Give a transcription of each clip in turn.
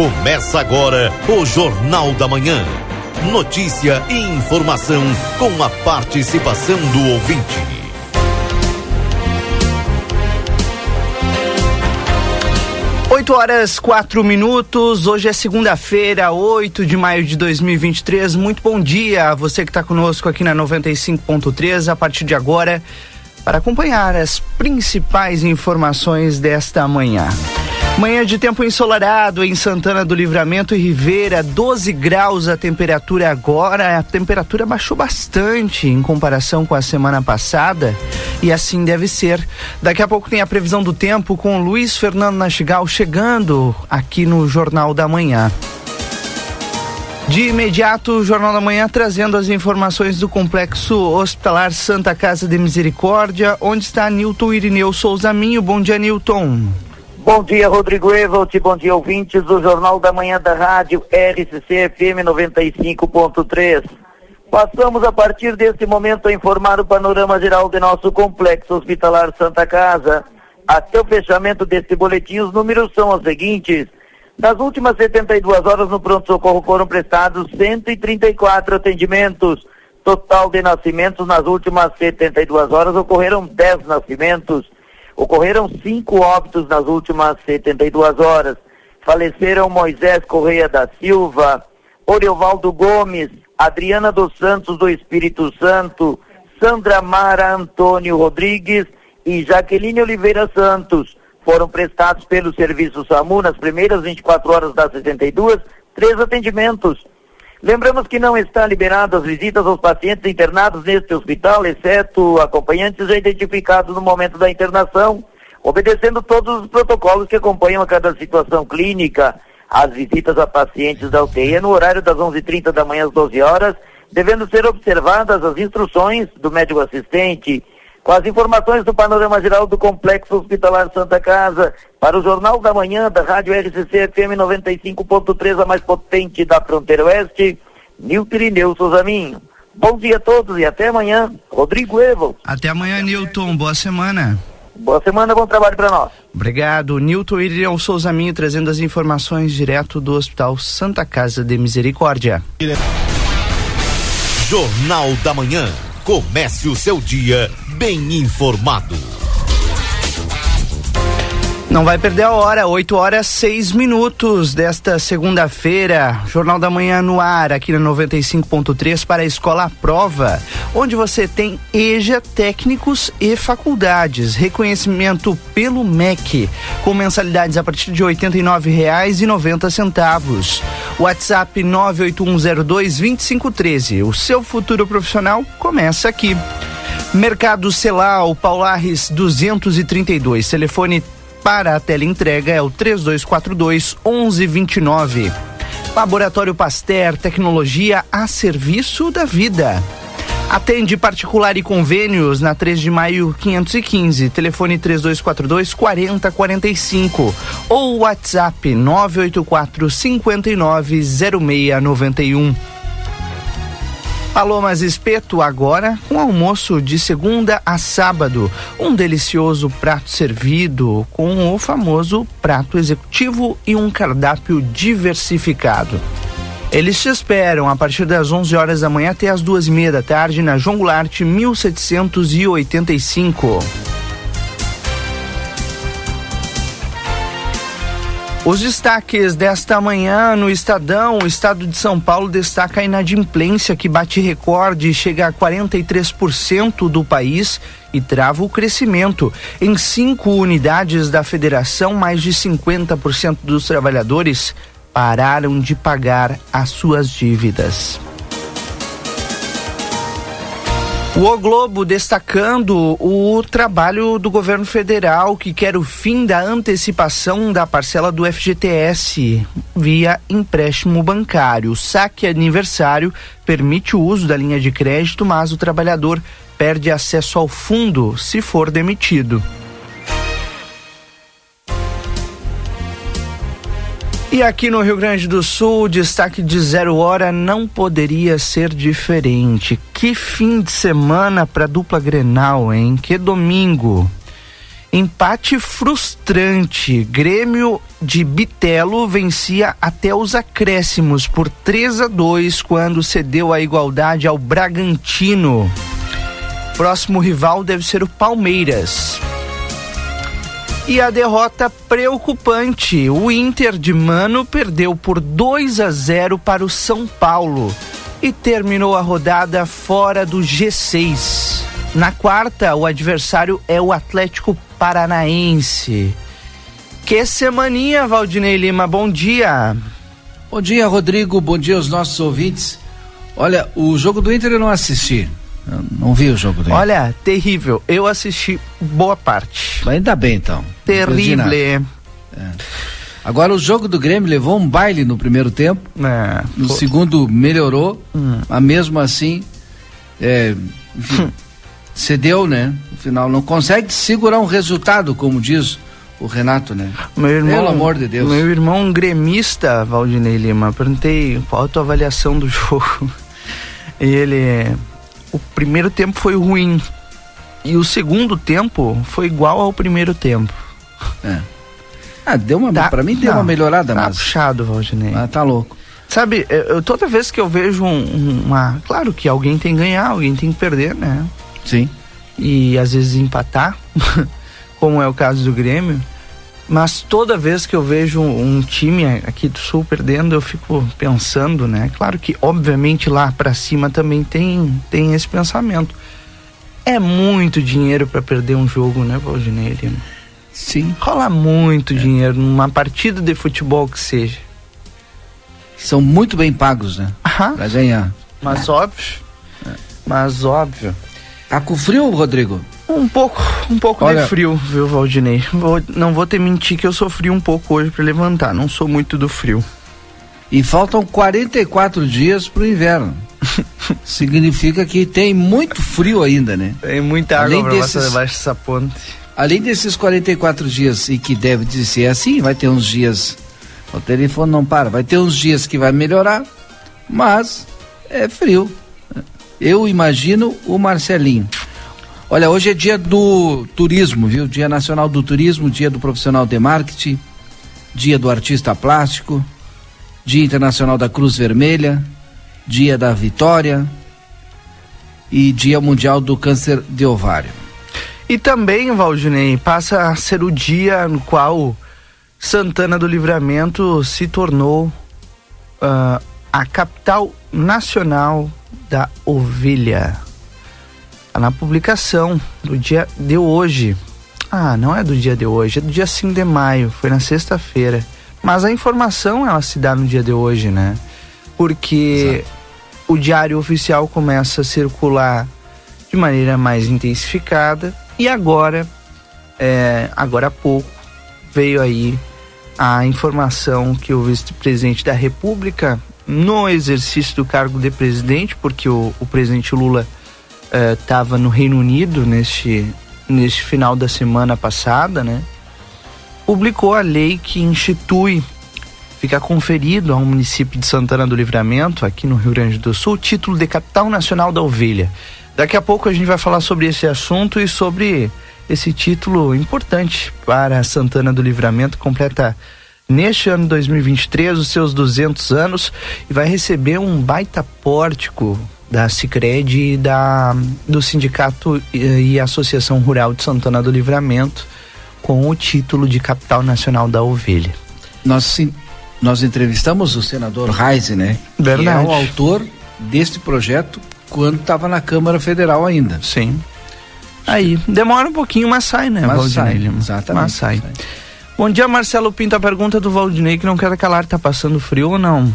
Começa agora o Jornal da Manhã. Notícia e informação com a participação do ouvinte. Oito horas quatro minutos. Hoje é segunda-feira, 8 de maio de 2023. Muito bom dia a você que está conosco aqui na 95.3. A partir de agora, para acompanhar as principais informações desta manhã. Manhã de tempo ensolarado em Santana do Livramento e Ribeira, 12 graus a temperatura agora. A temperatura baixou bastante em comparação com a semana passada e assim deve ser. Daqui a pouco tem a previsão do tempo com Luiz Fernando Nastigal chegando aqui no Jornal da Manhã. De imediato, o Jornal da Manhã trazendo as informações do Complexo Hospitalar Santa Casa de Misericórdia, onde está Nilton Irineu Souza Minho. Bom dia, Nilton. Bom dia, Rodrigo Evelt. Bom dia, ouvintes do Jornal da Manhã da Rádio RCC FM 95.3. Passamos a partir deste momento a informar o panorama geral de nosso Complexo Hospitalar Santa Casa. Até o fechamento deste boletim, os números são os seguintes. Nas últimas 72 horas no pronto-socorro foram prestados 134 atendimentos. Total de nascimentos nas últimas 72 horas ocorreram 10 nascimentos. Ocorreram cinco óbitos nas últimas 72 horas. Faleceram Moisés Correia da Silva, Oriovaldo Gomes, Adriana dos Santos do Espírito Santo, Sandra Mara Antônio Rodrigues e Jaqueline Oliveira Santos. Foram prestados pelo Serviço SAMU nas primeiras 24 horas das 62, três atendimentos. Lembramos que não está liberado as visitas aos pacientes internados neste hospital, exceto acompanhantes já identificados no momento da internação, obedecendo todos os protocolos que acompanham a cada situação clínica. As visitas a pacientes da UTI é no horário das 11h30 da manhã às 12 horas, devendo ser observadas as instruções do médico assistente. Com as informações do panorama geral do Complexo Hospitalar Santa Casa, para o Jornal da Manhã da Rádio RCC FM 95.3, a mais potente da fronteira oeste, Nilton Irineu Souzaminho. Bom dia a todos e até amanhã. Rodrigo Evo. Até amanhã, Nilton. Boa semana. Boa semana, bom trabalho para nós. Obrigado. Nilton Irineu Souzaminho trazendo as informações direto do Hospital Santa Casa de Misericórdia. Jornal da Manhã. Comece o seu dia bem informado. Não vai perder a hora, 8 horas 6 minutos desta segunda-feira. Jornal da Manhã no ar, aqui na 95.3 para a Escola Prova, onde você tem EJA, técnicos e faculdades. Reconhecimento pelo MEC, com mensalidades a partir de R$ 89,90. WhatsApp 981022513. O seu futuro profissional começa aqui. Mercado Celal, Paulares 232, telefone para a teleentrega é o 3242 1129. Laboratório Pasteur, tecnologia a serviço da vida. Atende particular e convênios na 3 de maio 515, telefone 3242 4045 ou WhatsApp 984 59 0691. Palomas Espeto agora com almoço de segunda a sábado. Um delicioso prato servido com o famoso prato executivo e um cardápio diversificado. Eles te esperam a partir das 11 horas da manhã até as duas e meia da tarde na João Goulart 1785. Os destaques desta manhã no Estadão, o estado de São Paulo destaca a inadimplência que bate recorde chega a 43% do país e trava o crescimento. Em cinco unidades da federação, mais de 50% dos trabalhadores pararam de pagar as suas dívidas. O Globo destacando o trabalho do governo federal que quer o fim da antecipação da parcela do FGTS via empréstimo bancário. O saque aniversário permite o uso da linha de crédito, mas o trabalhador perde acesso ao fundo se for demitido. E aqui no Rio Grande do Sul, destaque de zero hora não poderia ser diferente. Que fim de semana para dupla Grenal, hein? Que domingo. Empate frustrante. Grêmio de Bitelo vencia até os acréscimos por 3 a 2 quando cedeu a igualdade ao Bragantino. Próximo rival deve ser o Palmeiras. E a derrota preocupante. O Inter de Mano perdeu por 2 a 0 para o São Paulo e terminou a rodada fora do G6. Na quarta, o adversário é o Atlético Paranaense. Que semaninha, Valdinei Lima, bom dia. Bom dia, Rodrigo, bom dia aos nossos ouvintes. Olha, o jogo do Inter eu não assisti. Eu não vi o jogo Inter. Olha, terrível. Eu assisti boa parte. Mas ainda bem, então. Terrível. É. Agora, o jogo do Grêmio levou um baile no primeiro tempo. É, no pô. segundo, melhorou. Hum. Mas mesmo assim, é, enfim, cedeu, né? No final, não consegue segurar um resultado, como diz o Renato, né? Meu irmão, Pelo amor de Deus. Meu irmão gremista, Valdinei Lima, perguntei qual a tua avaliação do jogo. E ele. O primeiro tempo foi ruim. E o segundo tempo foi igual ao primeiro tempo. É. Ah, deu uma. Tá, pra mim deu uma melhorada, tá mas. puxado, Valdinei. Ah, tá louco. Sabe, eu, toda vez que eu vejo um, uma. Claro que alguém tem que ganhar, alguém tem que perder, né? Sim. E às vezes empatar, como é o caso do Grêmio. Mas toda vez que eu vejo um, um time aqui do Sul perdendo, eu fico pensando, né? Claro que, obviamente, lá para cima também tem, tem esse pensamento. É muito dinheiro para perder um jogo, né, Valdinei? Sim. Rola muito é. dinheiro numa partida de futebol que seja. São muito bem pagos, né? Aham. Pra ganhar. Mas é. óbvio. É. Mas óbvio. Tá com frio, Rodrigo? Um pouco, um pouco Olha, de frio, viu, Valdinei? Vou, não vou ter mentir que eu sofri um pouco hoje para levantar, não sou muito do frio. E faltam 44 dias pro inverno. Significa que tem muito frio ainda, né? Tem muita água além pra desses, debaixo dessa ponte. Além desses 44 dias, e que deve ser assim, vai ter uns dias. O telefone não para, vai ter uns dias que vai melhorar, mas é frio. Eu imagino o Marcelinho. Olha, hoje é dia do turismo, viu? Dia Nacional do Turismo, dia do profissional de marketing, dia do artista plástico, dia internacional da Cruz Vermelha, dia da Vitória e dia mundial do câncer de ovário. E também, Valdinei, passa a ser o dia no qual Santana do Livramento se tornou uh, a capital nacional da ovelha. Na publicação do dia de hoje. Ah, não é do dia de hoje, é do dia 5 de maio, foi na sexta-feira. Mas a informação ela se dá no dia de hoje, né? Porque Exato. o diário oficial começa a circular de maneira mais intensificada e agora, é, agora há pouco, veio aí a informação que o vice-presidente da República, no exercício do cargo de presidente, porque o, o presidente Lula estava uh, no Reino Unido neste, neste final da semana passada, né? Publicou a lei que institui, fica conferido ao município de Santana do Livramento, aqui no Rio Grande do Sul, o título de capital nacional da ovelha. Daqui a pouco a gente vai falar sobre esse assunto e sobre esse título importante para Santana do Livramento, completa neste ano 2023 os seus 200 anos e vai receber um baita pórtico da Cicred e da, do Sindicato e, e Associação Rural de Santana do Livramento com o título de Capital Nacional da Ovelha. Nós, nós entrevistamos o senador Reise, né? Verdade. Que é o autor deste projeto quando estava na Câmara Federal ainda. Sim. Aí, demora um pouquinho, mas sai, né, mas Valdinei? Sai, exatamente. Mas sai. sai. Bom dia, Marcelo Pinto. A pergunta do Valdinei que não quer calar, tá passando frio ou não?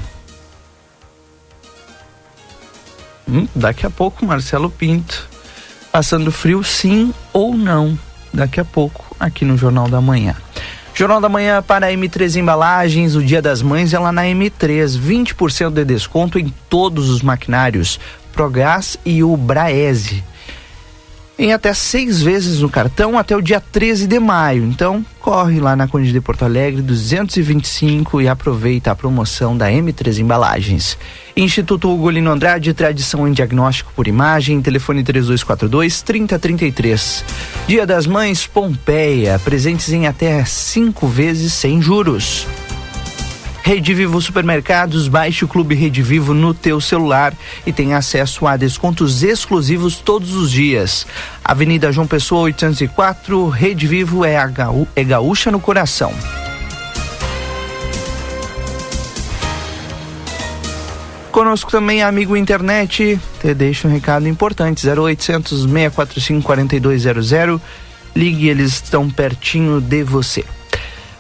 Hum, daqui a pouco, Marcelo Pinto. Passando frio, sim ou não? Daqui a pouco, aqui no Jornal da Manhã. Jornal da Manhã para a M3 Embalagens, o Dia das Mães é lá na M3, 20% de desconto em todos os maquinários, Progás e o Braese. Em até seis vezes no cartão até o dia 13 de maio. Então, corre lá na Conde de Porto Alegre 225 e aproveita a promoção da M3 Embalagens. Instituto Ugolino Andrade, tradição em diagnóstico por imagem, telefone 3242 3033. Dia das Mães Pompeia, presentes em até cinco vezes sem juros. Rede Vivo Supermercados, baixe o Clube Rede Vivo no teu celular e tenha acesso a descontos exclusivos todos os dias. Avenida João Pessoa 804, Rede Vivo é, a gaú é gaúcha no coração. Conosco também, amigo internet, te deixo um recado importante, 0800 645 4200, ligue, eles estão pertinho de você.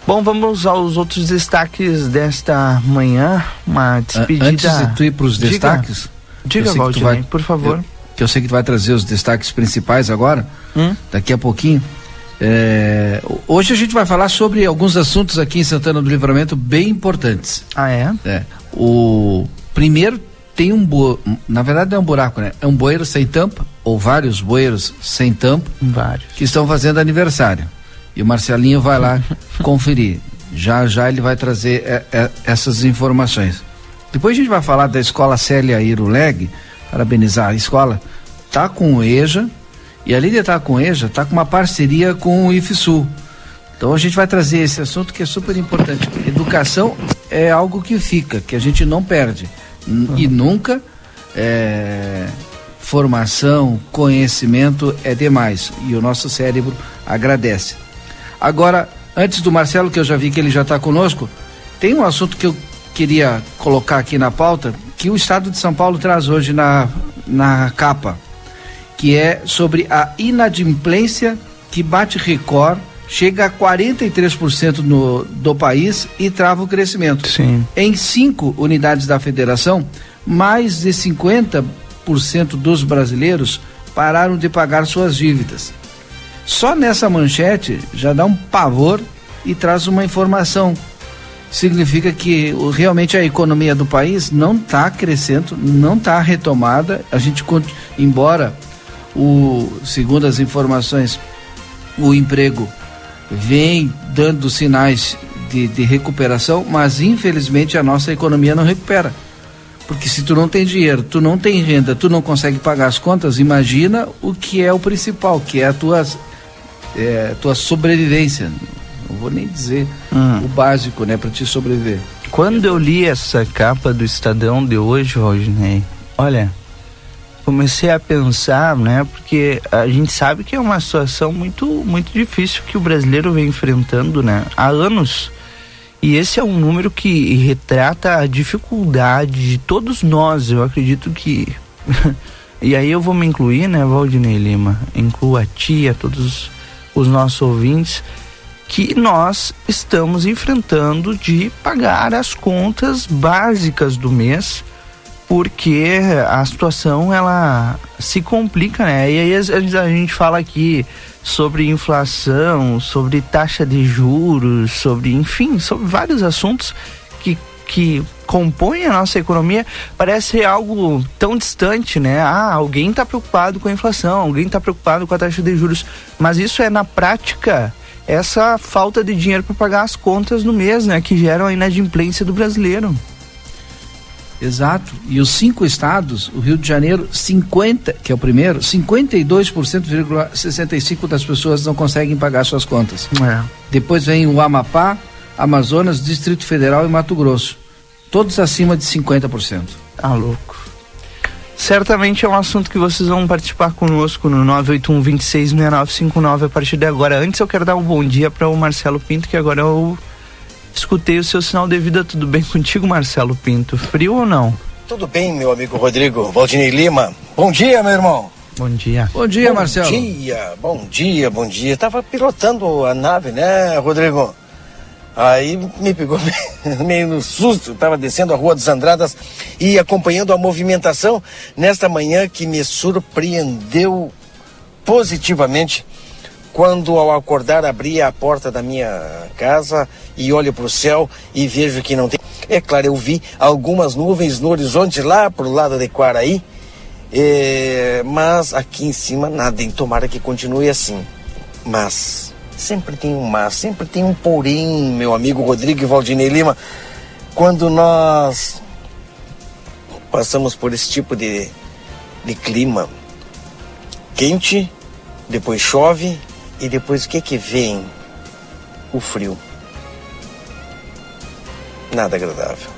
Bom, vamos aos outros destaques desta manhã. Uma despedida. Antes de tu ir para os destaques. Diga, Valdinei, por favor. Eu, que eu sei que tu vai trazer os destaques principais agora, hum? daqui a pouquinho. É, hoje a gente vai falar sobre alguns assuntos aqui em Santana do Livramento bem importantes. Ah, é? É. O primeiro tem um bu... na verdade é um buraco, né? É um bueiro sem tampa ou vários bueiros sem tampa, vários que estão fazendo aniversário. E o Marcelinho vai lá conferir. Já já ele vai trazer é, é, essas informações. Depois a gente vai falar da escola Célia Iruleg, parabenizar a escola. Tá com o EJA, e além de estar com o EJA, tá com uma parceria com o IFSU. Então a gente vai trazer esse assunto que é super importante. Educação é algo que fica, que a gente não perde. Uhum. E nunca é, formação, conhecimento é demais. E o nosso cérebro agradece. Agora, antes do Marcelo, que eu já vi que ele já está conosco, tem um assunto que eu queria colocar aqui na pauta, que o Estado de São Paulo traz hoje na, na capa, que é sobre a inadimplência que bate recorde, chega a 43% no, do país e trava o crescimento. Sim. Em cinco unidades da federação, mais de 50% dos brasileiros pararam de pagar suas dívidas. Só nessa manchete já dá um pavor e traz uma informação. Significa que realmente a economia do país não está crescendo, não está retomada. A gente, embora o, segundo as informações, o emprego vem dando sinais de, de recuperação, mas infelizmente a nossa economia não recupera. Porque se tu não tem dinheiro, tu não tem renda, tu não consegue pagar as contas, imagina o que é o principal, que é a tua é, tua sobrevivência. Não vou nem dizer hum. o básico, né, para te sobreviver. Quando eu li essa capa do Estadão de hoje, Rodney, olha, comecei a pensar, né, porque a gente sabe que é uma situação muito, muito difícil que o brasileiro vem enfrentando, né, há anos. E esse é um número que retrata a dificuldade de todos nós, eu acredito que. e aí eu vou me incluir, né, Valdinei Lima? Incluo a tia, todos os nossos ouvintes que nós estamos enfrentando de pagar as contas básicas do mês porque a situação ela se complica, né? E aí a gente fala aqui sobre inflação, sobre taxa de juros, sobre, enfim, sobre vários assuntos que, que compõem a nossa economia, parece algo tão distante, né? Ah, alguém está preocupado com a inflação, alguém está preocupado com a taxa de juros, mas isso é na prática essa falta de dinheiro para pagar as contas no mês, né? Que geram a inadimplência do brasileiro. Exato. E os cinco estados, o Rio de Janeiro, 50, que é o primeiro, 52,65% das pessoas não conseguem pagar suas contas. É. Depois vem o Amapá, Amazonas, Distrito Federal e Mato Grosso. Todos acima de 50%. Tá louco. Certamente é um assunto que vocês vão participar conosco no 981 266959 a partir de agora. Antes eu quero dar um bom dia para o Marcelo Pinto, que agora eu escutei o seu sinal de vida. Tudo bem contigo, Marcelo Pinto? Frio ou não? Tudo bem, meu amigo Rodrigo Valdinei Lima. Bom dia, meu irmão. Bom dia. Bom dia, bom Marcelo. Bom dia, bom dia, bom dia. Tava pilotando a nave, né, Rodrigo? Aí me pegou meio no susto, estava descendo a Rua dos Andradas e acompanhando a movimentação nesta manhã que me surpreendeu positivamente quando ao acordar abri a porta da minha casa e olho para o céu e vejo que não tem. É claro, eu vi algumas nuvens no horizonte lá pro lado de Quaraí, É, mas aqui em cima nada, em tomara que continue assim. Mas, sempre tem um mas, sempre tem um porém, meu amigo Rodrigo Valdinei Lima. Quando nós passamos por esse tipo de, de clima quente, depois chove e depois o que que vem? O frio. Nada agradável.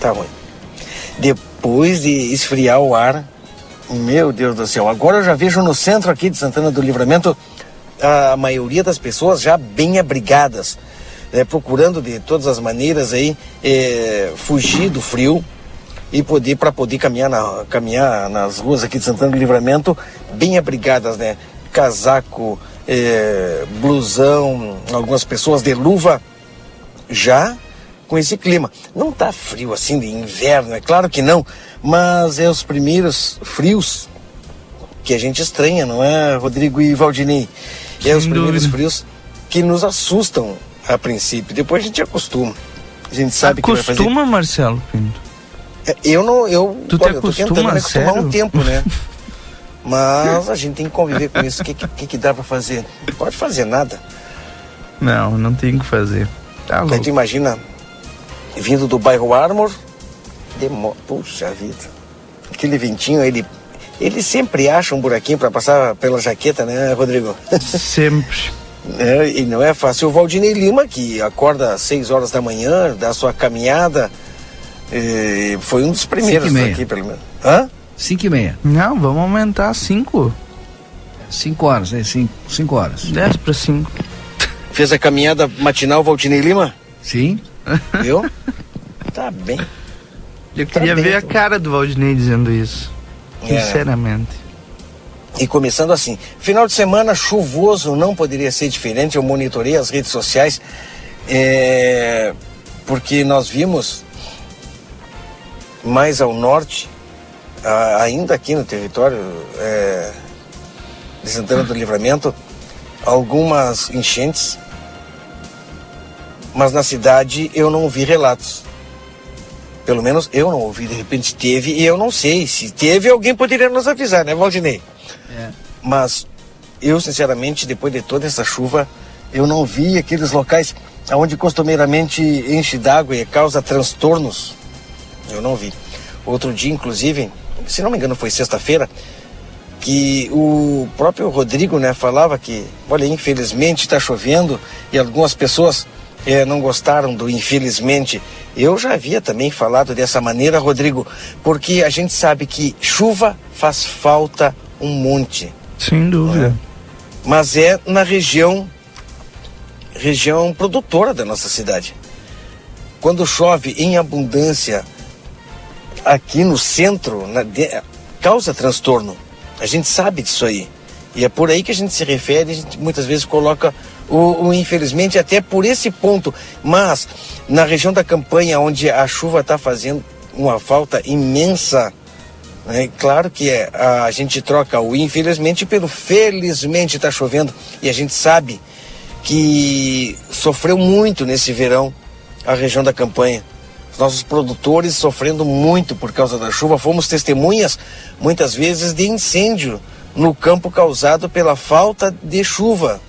Tá ruim. Depois de esfriar o ar, meu Deus do céu, agora eu já vejo no centro aqui de Santana do Livramento a maioria das pessoas já bem abrigadas, né, procurando de todas as maneiras aí é, fugir do frio e poder para poder caminhar, na, caminhar nas ruas aqui de Santana do Livramento bem abrigadas, né? Casaco, é, blusão, algumas pessoas de luva já com esse clima. Não está frio assim de inverno, é claro que não, mas é os primeiros frios que a gente estranha, não é, Rodrigo e Valdinei? É os primeiros frios que nos assustam a princípio, depois a gente acostuma. A gente sabe acostuma, que vai fazer... Acostuma, Marcelo Pinto? É, eu não, eu, tu olha, eu tô tentando me acostumar um tempo, né? Mas a gente tem que conviver com isso. O que, que, que dá para fazer? Não pode fazer nada. Não, não tem que fazer. Tá louco. Aí tu imagina, vindo do bairro Armor, demo... puxa vida. Aquele ventinho, ele, ele sempre acha um buraquinho para passar pela jaqueta, né, Rodrigo? Sempre. É, e não é fácil. O Valdinei Lima, que acorda às 6 horas da manhã, dá sua caminhada, e foi um dos primeiros aqui, pelo menos. Hã? 5 e meia. Não, vamos aumentar 5. 5 horas, é 5 horas. 10 para 5. Fez a caminhada matinal Valdinei Lima? Sim. Viu? tá bem. Eu tá queria bem, ver a cara do Valdinei dizendo isso. É. Sinceramente. E começando assim, final de semana chuvoso não poderia ser diferente. Eu monitorei as redes sociais é, porque nós vimos mais ao norte, ainda aqui no território é, de Santana do Livramento, algumas enchentes, mas na cidade eu não vi relatos. Pelo menos eu não ouvi, de repente teve, e eu não sei. Se teve, alguém poderia nos avisar, né, Valdinei? É. Mas eu, sinceramente, depois de toda essa chuva, eu não vi aqueles locais onde costumeiramente enche d'água e causa transtornos eu não vi. Outro dia, inclusive, se não me engano foi sexta-feira, que o próprio Rodrigo né, falava que, olha, infelizmente está chovendo e algumas pessoas é, não gostaram do infelizmente. Eu já havia também falado dessa maneira, Rodrigo, porque a gente sabe que chuva faz falta um monte. Sem dúvida. É? Mas é na região região produtora da nossa cidade. Quando chove em abundância, aqui no centro na, de, causa transtorno. A gente sabe disso aí. E é por aí que a gente se refere, a gente muitas vezes coloca o, infelizmente até por esse ponto. Mas na região da campanha, onde a chuva está fazendo uma falta imensa, né? claro que é, a, a gente troca o infelizmente pelo felizmente está chovendo e a gente sabe que sofreu muito nesse verão a região da campanha os nossos produtores sofrendo muito por causa da chuva. Fomos testemunhas, muitas vezes, de incêndio no campo causado pela falta de chuva.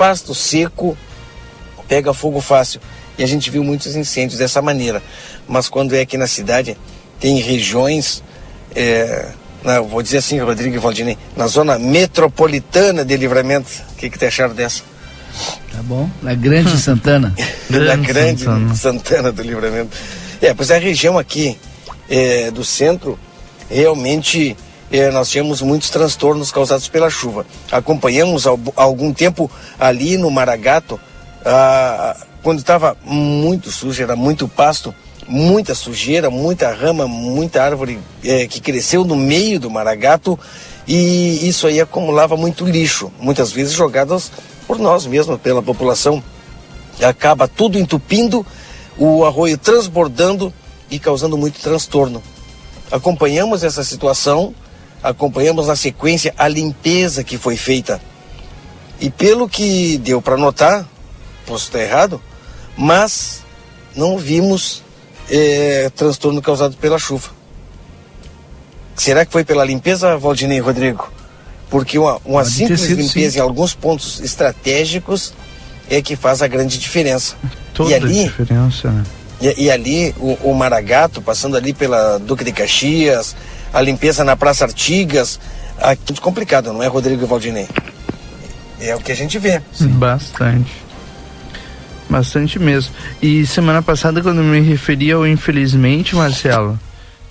Pasto seco pega fogo fácil. E a gente viu muitos incêndios dessa maneira. Mas quando é aqui na cidade, tem regiões, é, na, vou dizer assim, Rodrigo e Valdinei, na zona metropolitana de livramento. O que, que te acharam dessa? Tá bom. Na Grande Santana. Na Grande Santana. Santana. do Livramento. É, pois a região aqui é, do centro, realmente é, nós tínhamos muitos transtornos causados pela chuva. Acompanhamos há algum tempo ali no Maragato, ah, quando estava muito sujo, era muito pasto, muita sujeira, muita rama, muita árvore é, que cresceu no meio do Maragato e isso aí acumulava muito lixo, muitas vezes jogadas por nós mesmos, pela população. Acaba tudo entupindo, o arroio transbordando e causando muito transtorno. Acompanhamos essa situação, acompanhamos na sequência a limpeza que foi feita. E pelo que deu para notar, posso estar errado, mas não vimos é, transtorno causado pela chuva. Será que foi pela limpeza, Valdinei Rodrigo? Porque uma, uma simples sido, limpeza sim. em alguns pontos estratégicos é que faz a grande diferença. Toda e ali, a diferença, né? e, e ali o, o Maragato, passando ali pela Duque de Caxias, a limpeza na Praça Artigas, aqui é muito complicado, não é, Rodrigo e Valdinei? É o que a gente vê. Bastante. Bastante mesmo. E semana passada, quando eu me referi ao infelizmente, Marcelo,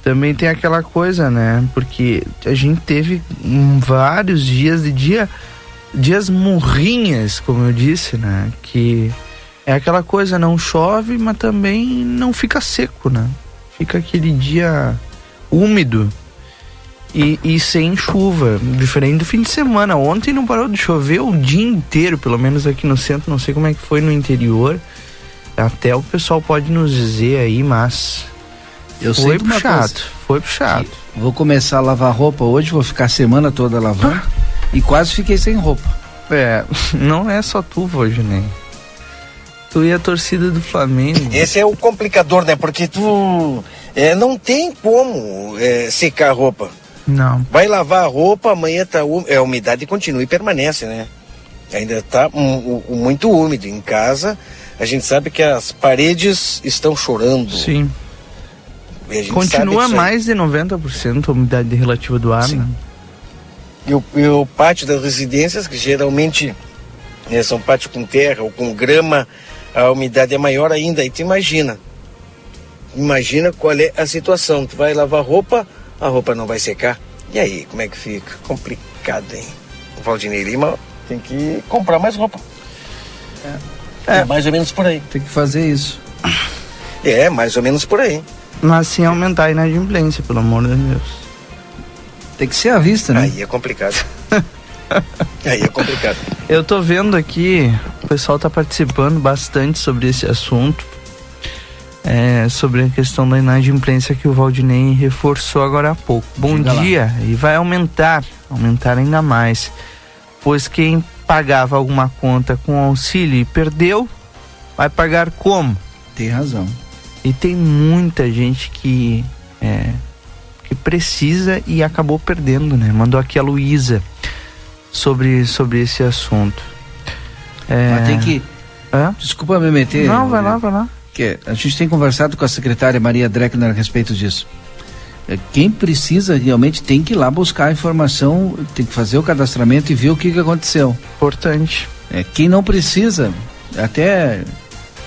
também tem aquela coisa, né? Porque a gente teve vários dias de dia, dias morrinhas, como eu disse, né? Que é aquela coisa, não chove, mas também não fica seco, né? Fica aquele dia úmido e, e sem chuva, diferente do fim de semana. Ontem não parou de chover o dia inteiro, pelo menos aqui no centro, não sei como é que foi no interior. Até o pessoal pode nos dizer aí, mas Eu sei foi puxado, coisa. foi puxado. Vou começar a lavar roupa hoje, vou ficar a semana toda lavando. e quase fiquei sem roupa. É, não é só tu, Valdinei. Tu e a torcida do Flamengo. Esse é o complicador, né? Porque tu é, não tem como é, secar a roupa. Não. Vai lavar a roupa, amanhã tá é, a umidade continua e permanece, né? Ainda tá mu- mu- muito úmido. Em casa, a gente sabe que as paredes estão chorando. Sim. E Continua mais de 90% a umidade relativa do ar, Sim. né? E o, e o pátio das residências, que geralmente né, são pátio com terra ou com grama, a umidade é maior ainda. E tu imagina. Imagina qual é a situação. Tu vai lavar roupa, a roupa não vai secar. E aí, como é que fica? Complicado, hein? O Valdinei Lima tem que comprar mais roupa. É. mais ou menos por aí. Tem que fazer isso. É, mais ou menos por aí. Mas sem aumentar a inadimplência, pelo amor de Deus. Tem que ser à vista, né? Aí é complicado. aí é complicado. Eu tô vendo aqui, o pessoal tá participando bastante sobre esse assunto. É, sobre a questão da inadimplência que o Valdinei reforçou agora há pouco. Bom Diga lá. dia, e vai aumentar, aumentar ainda mais. Pois quem pagava alguma conta com auxílio e perdeu, vai pagar como? Tem razão. E tem muita gente que é, que precisa e acabou perdendo, né? Mandou aqui a Luísa sobre, sobre esse assunto. É... Mas tem que. Hã? Desculpa me meter. Não, vai lá, vai lá. Que a gente tem conversado com a secretária Maria Dreckner a respeito disso. É, Quem precisa realmente tem que ir lá buscar a informação, tem que fazer o cadastramento e ver o que, que aconteceu. Importante. É, quem não precisa, até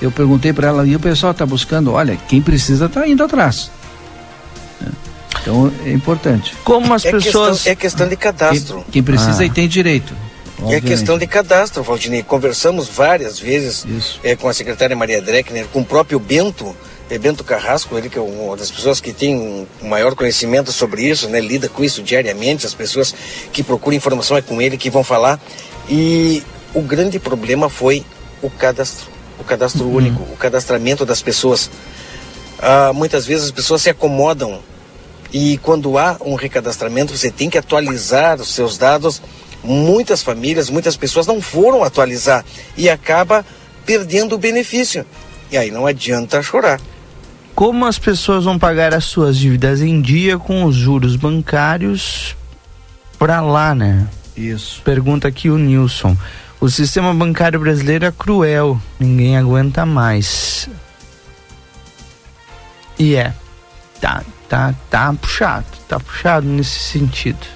eu perguntei para ela, e o pessoal está buscando? Olha, quem precisa está indo atrás. É, Então é importante. Como as É pessoas. questão, é questão de cadastro. Quem, quem precisa Ah. e tem direito. É obviamente. questão de cadastro, Valdinei. Conversamos várias vezes é, com a secretária Maria Dreckner, com o próprio Bento, é, Bento Carrasco, ele que é uma das pessoas que tem um, maior conhecimento sobre isso, né, lida com isso diariamente, as pessoas que procuram informação é com ele que vão falar. E o grande problema foi o cadastro, o cadastro único, o cadastramento das pessoas. Ah, muitas vezes as pessoas se acomodam e quando há um recadastramento, você tem que atualizar os seus dados. Muitas famílias, muitas pessoas não foram atualizar e acaba perdendo o benefício. E aí não adianta chorar. Como as pessoas vão pagar as suas dívidas em dia com os juros bancários pra lá, né? Isso. Pergunta aqui o Nilson. O sistema bancário brasileiro é cruel, ninguém aguenta mais. E é. Tá, tá, tá puxado, tá puxado nesse sentido.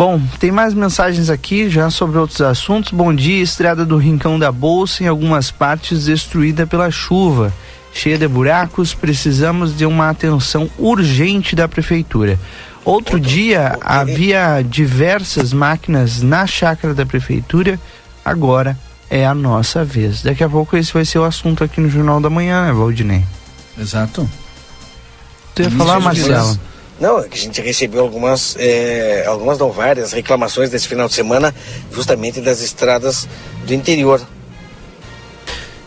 Bom, tem mais mensagens aqui já sobre outros assuntos. Bom dia, estrada do Rincão da Bolsa em algumas partes destruída pela chuva, cheia de buracos. Precisamos de uma atenção urgente da prefeitura. Outro dia havia diversas máquinas na chácara da prefeitura, agora é a nossa vez. Daqui a pouco esse vai ser o assunto aqui no Jornal da Manhã, né, Valdinei? Exato. Tu ia falar, Marcelo? Não, é a gente recebeu algumas, é, algumas não várias reclamações desse final de semana, justamente das estradas do interior.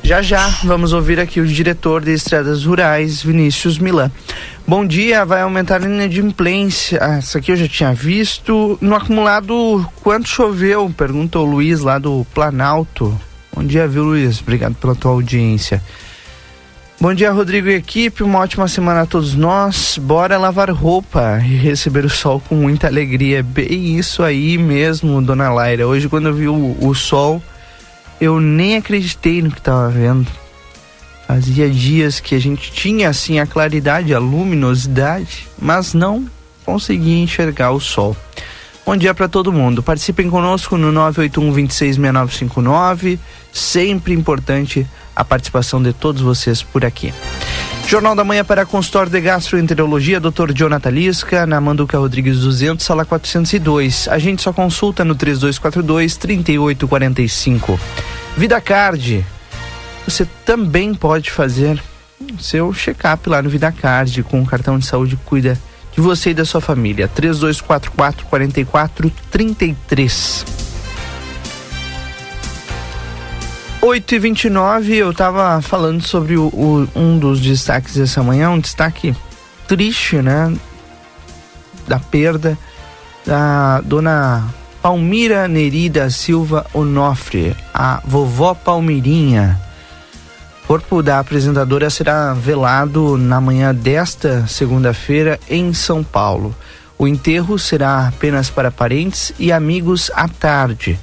Já já vamos ouvir aqui o diretor de Estradas Rurais, Vinícius Milan. Bom dia, vai aumentar a inadimplência. Ah, isso aqui eu já tinha visto. No acumulado, quanto choveu? Perguntou o Luiz lá do Planalto. Bom dia, viu, Luiz? Obrigado pela tua audiência. Bom dia, Rodrigo e equipe. Uma ótima semana a todos nós. Bora lavar roupa e receber o sol com muita alegria. Bem isso aí mesmo, dona Laira. Hoje, quando eu vi o, o sol, eu nem acreditei no que estava vendo. Fazia dias que a gente tinha assim a claridade, a luminosidade, mas não conseguia enxergar o sol. Bom dia para todo mundo. Participem conosco no 981 266959. Sempre importante a participação de todos vocês por aqui. Jornal da Manhã para consultório de gastroenterologia, Dr. Jonathan Lisca, na Manduca Rodrigues 200, sala 402. A gente só consulta no 3242 3845. Vida Card. Você também pode fazer seu check-up lá no Vida Card com o cartão de saúde cuida de você e da sua família. 3244 4433. 8 e 29 eu estava falando sobre o, o, um dos destaques dessa manhã, um destaque triste, né? Da perda da dona Palmira Nerida Silva Onofre, a vovó Palmirinha. O corpo da apresentadora será velado na manhã desta segunda-feira em São Paulo. O enterro será apenas para parentes e amigos à tarde.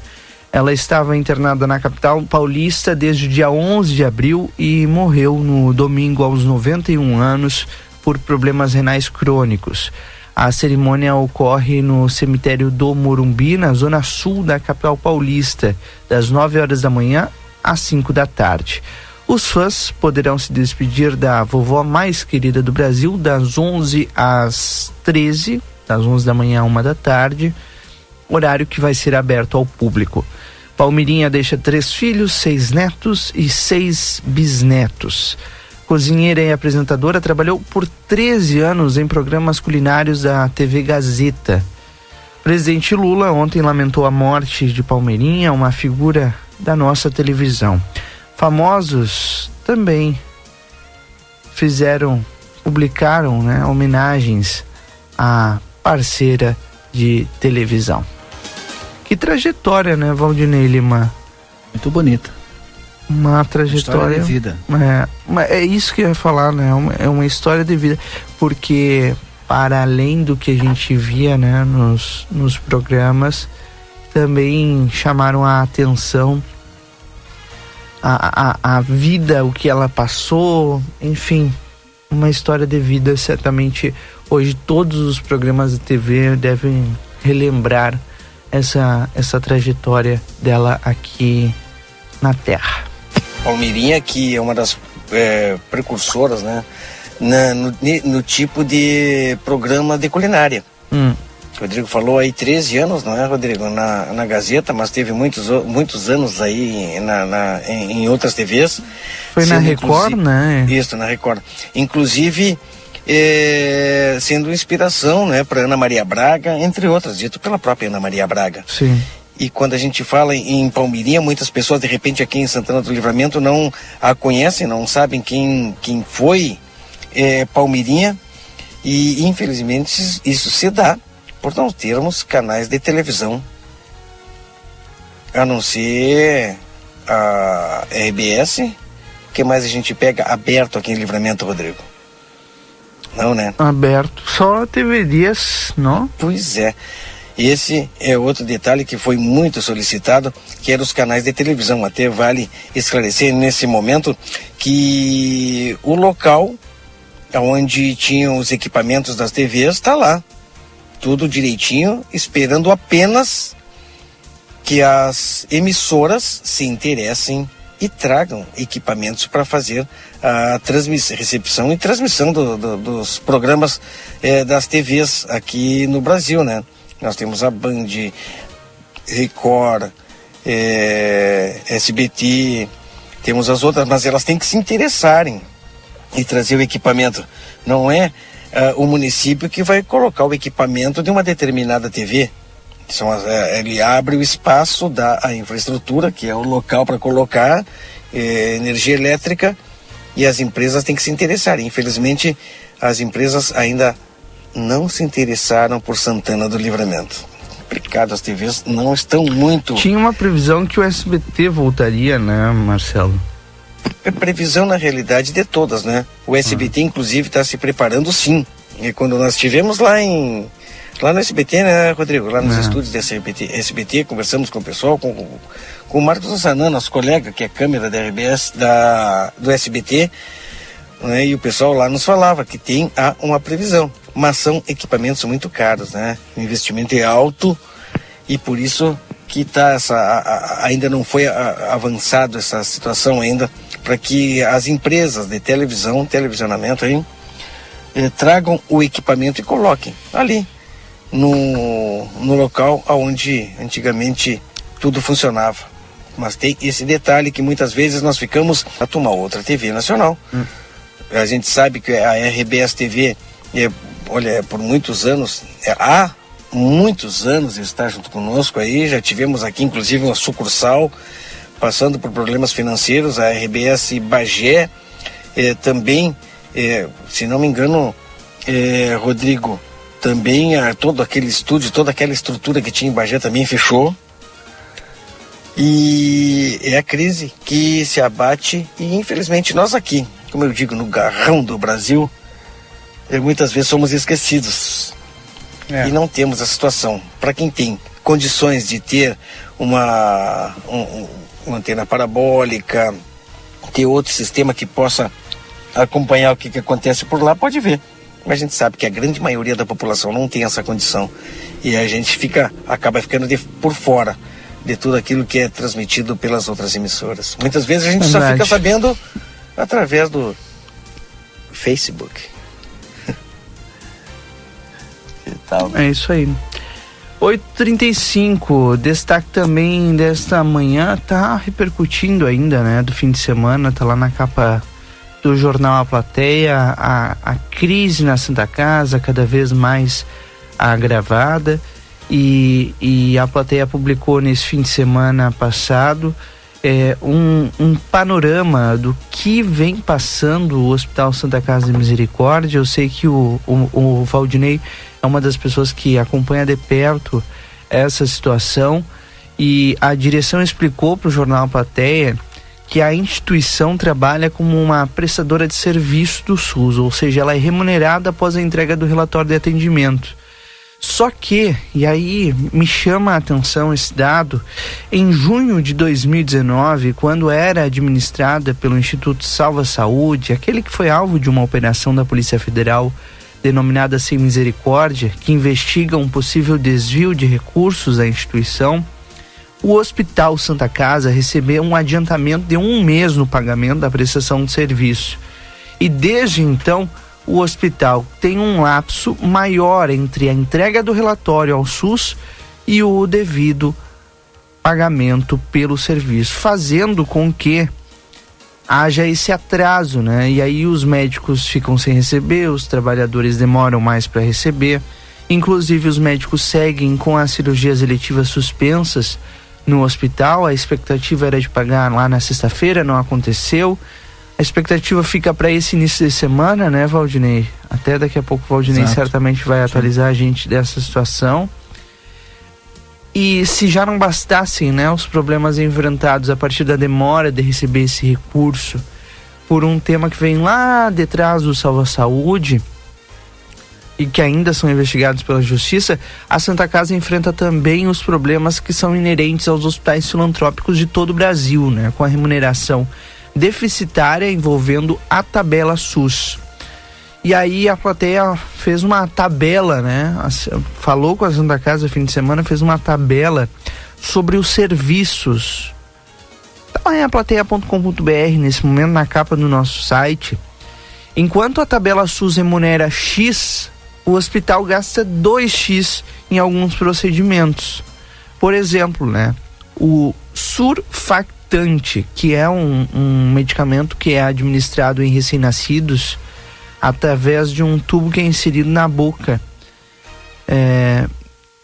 Ela estava internada na capital paulista desde o dia 11 de abril e morreu no domingo aos 91 anos por problemas renais crônicos. A cerimônia ocorre no cemitério do Morumbi, na zona sul da capital paulista, das 9 horas da manhã às 5 da tarde. Os fãs poderão se despedir da vovó mais querida do Brasil das 11 às 13, das 11 da manhã a 1 da tarde, horário que vai ser aberto ao público. Palmirinha deixa três filhos, seis netos e seis bisnetos. Cozinheira e apresentadora, trabalhou por 13 anos em programas culinários da TV Gazeta. Presidente Lula ontem lamentou a morte de Palmeirinha, uma figura da nossa televisão. Famosos também fizeram, publicaram né, homenagens à parceira de televisão. Que trajetória, né, Valdinei Lima? Muito bonita. Uma trajetória. Uma de vida. É, é isso que eu ia falar, né? Uma, é uma história de vida. Porque, para além do que a gente via, né, nos, nos programas, também chamaram a atenção a, a, a vida, o que ela passou, enfim, uma história de vida. Certamente, hoje, todos os programas de TV devem relembrar essa, essa trajetória dela aqui na Terra. Palmeirinha, que é uma das é, precursoras, né? Na, no, no, tipo de programa de culinária. Hum. Rodrigo falou aí 13 anos, não é, Rodrigo? Na, na Gazeta, mas teve muitos, muitos anos aí na, na em, em, outras TVs. Foi na Record, né? Isso, na Record. Inclusive, é, sendo inspiração né, para Ana Maria Braga, entre outras, dito pela própria Ana Maria Braga. Sim. E quando a gente fala em Palmirinha, muitas pessoas de repente aqui em Santana do Livramento não a conhecem, não sabem quem, quem foi é, Palmirinha. E infelizmente isso se dá por não termos canais de televisão, a não ser a RBS. Que mais a gente pega aberto aqui em Livramento, Rodrigo? Não, né? Aberto. Só TV Dias, não? Pois é. Esse é outro detalhe que foi muito solicitado, que era os canais de televisão. Até vale esclarecer nesse momento que o local onde tinham os equipamentos das TVs está lá. Tudo direitinho, esperando apenas que as emissoras se interessem e tragam equipamentos para fazer a recepção e transmissão do, do, dos programas eh, das TVs aqui no Brasil, né? Nós temos a Band, Record, eh, SBT, temos as outras, mas elas têm que se interessarem e trazer o equipamento. Não é uh, o município que vai colocar o equipamento de uma determinada TV. São as, é, ele abre o espaço da infraestrutura, que é o local para colocar eh, energia elétrica, e as empresas têm que se interessar. Infelizmente, as empresas ainda não se interessaram por Santana do Livramento. Complicado, as TVs não estão muito. Tinha uma previsão que o SBT voltaria, né, Marcelo? previsão na realidade de todas, né? O SBT, inclusive, está se preparando sim. E quando nós estivemos lá em lá no SBT, né, Rodrigo? Lá nos é. estúdios do SBT, SBT, conversamos com o pessoal, com, com o Marcos Ossanan, nosso colega, que é câmera da RBS, da, do SBT, né, e o pessoal lá nos falava que tem há uma previsão, mas são equipamentos muito caros, né? O investimento é alto e por isso que tá essa, a, a, ainda não foi avançado essa situação ainda para que as empresas de televisão, televisionamento aí, eh, tragam o equipamento e coloquem ali no, no local onde antigamente tudo funcionava. Mas tem esse detalhe que muitas vezes nós ficamos a tomar outra TV nacional. Hum. A gente sabe que a RBS TV, é, olha, por muitos anos, é, há muitos anos está junto conosco aí, já tivemos aqui inclusive uma sucursal passando por problemas financeiros, a RBS Bagé é, também, é, se não me engano, é, Rodrigo, também a, todo aquele estúdio, toda aquela estrutura que tinha em Bagé também fechou. E é a crise que se abate e infelizmente nós aqui, como eu digo, no garrão do Brasil, é, muitas vezes somos esquecidos. É. E não temos a situação. Para quem tem condições de ter uma, um, uma antena parabólica, ter outro sistema que possa acompanhar o que, que acontece por lá, pode ver. Mas a gente sabe que a grande maioria da população não tem essa condição e a gente fica acaba ficando de, por fora de tudo aquilo que é transmitido pelas outras emissoras. Muitas vezes a gente Verdade. só fica sabendo através do Facebook. É isso aí. 8h35, destaque também desta manhã, tá repercutindo ainda, né, do fim de semana, tá lá na capa do jornal A Plateia, a, a crise na Santa Casa cada vez mais agravada e, e a plateia publicou nesse fim de semana passado é, um, um, panorama do que vem passando o Hospital Santa Casa de Misericórdia. Eu sei que o, o, o Valdinei é uma das pessoas que acompanha de perto essa situação e a direção explicou para o jornal Plateia que a instituição trabalha como uma prestadora de serviço do SUS, ou seja, ela é remunerada após a entrega do relatório de atendimento. Só que, e aí me chama a atenção esse dado, em junho de 2019, quando era administrada pelo Instituto Salva Saúde, aquele que foi alvo de uma operação da Polícia Federal denominada Sem Misericórdia, que investiga um possível desvio de recursos à instituição, o Hospital Santa Casa recebeu um adiantamento de um mês no pagamento da prestação de serviço. E desde então, o hospital tem um lapso maior entre a entrega do relatório ao SUS e o devido pagamento pelo serviço, fazendo com que haja esse atraso, né? E aí os médicos ficam sem receber, os trabalhadores demoram mais para receber. Inclusive os médicos seguem com as cirurgias eletivas suspensas no hospital. A expectativa era de pagar lá na sexta-feira, não aconteceu. A expectativa fica para esse início de semana, né, Valdinei? Até daqui a pouco o Valdinei Exato. certamente vai atualizar Sim. a gente dessa situação. E se já não bastassem, né, os problemas enfrentados a partir da demora de receber esse recurso por um tema que vem lá detrás do Salva Saúde, e que ainda são investigados pela Justiça, a Santa Casa enfrenta também os problemas que são inerentes aos hospitais filantrópicos de todo o Brasil, né, com a remuneração deficitária envolvendo a tabela SUS. E aí a plateia fez uma tabela, né? Falou com a Santa Casa no fim de semana, fez uma tabela sobre os serviços. Tá em aplateia.com.br nesse momento na capa do nosso site. Enquanto a tabela SUS remunera X o hospital gasta 2x em alguns procedimentos. Por exemplo, né, o surfactante, que é um, um medicamento que é administrado em recém-nascidos através de um tubo que é inserido na boca. É,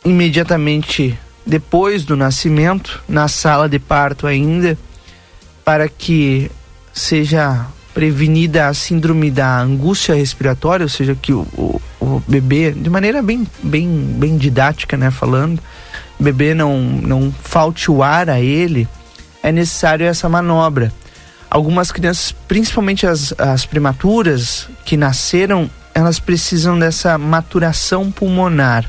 imediatamente depois do nascimento, na sala de parto ainda, para que seja prevenida a síndrome da angústia respiratória, ou seja, que o, o, o, bebê, de maneira bem, bem, bem didática, né, falando, o bebê não, não falte o ar a ele, é necessário essa manobra. algumas crianças, principalmente as, as primaturas que nasceram, elas precisam dessa maturação pulmonar.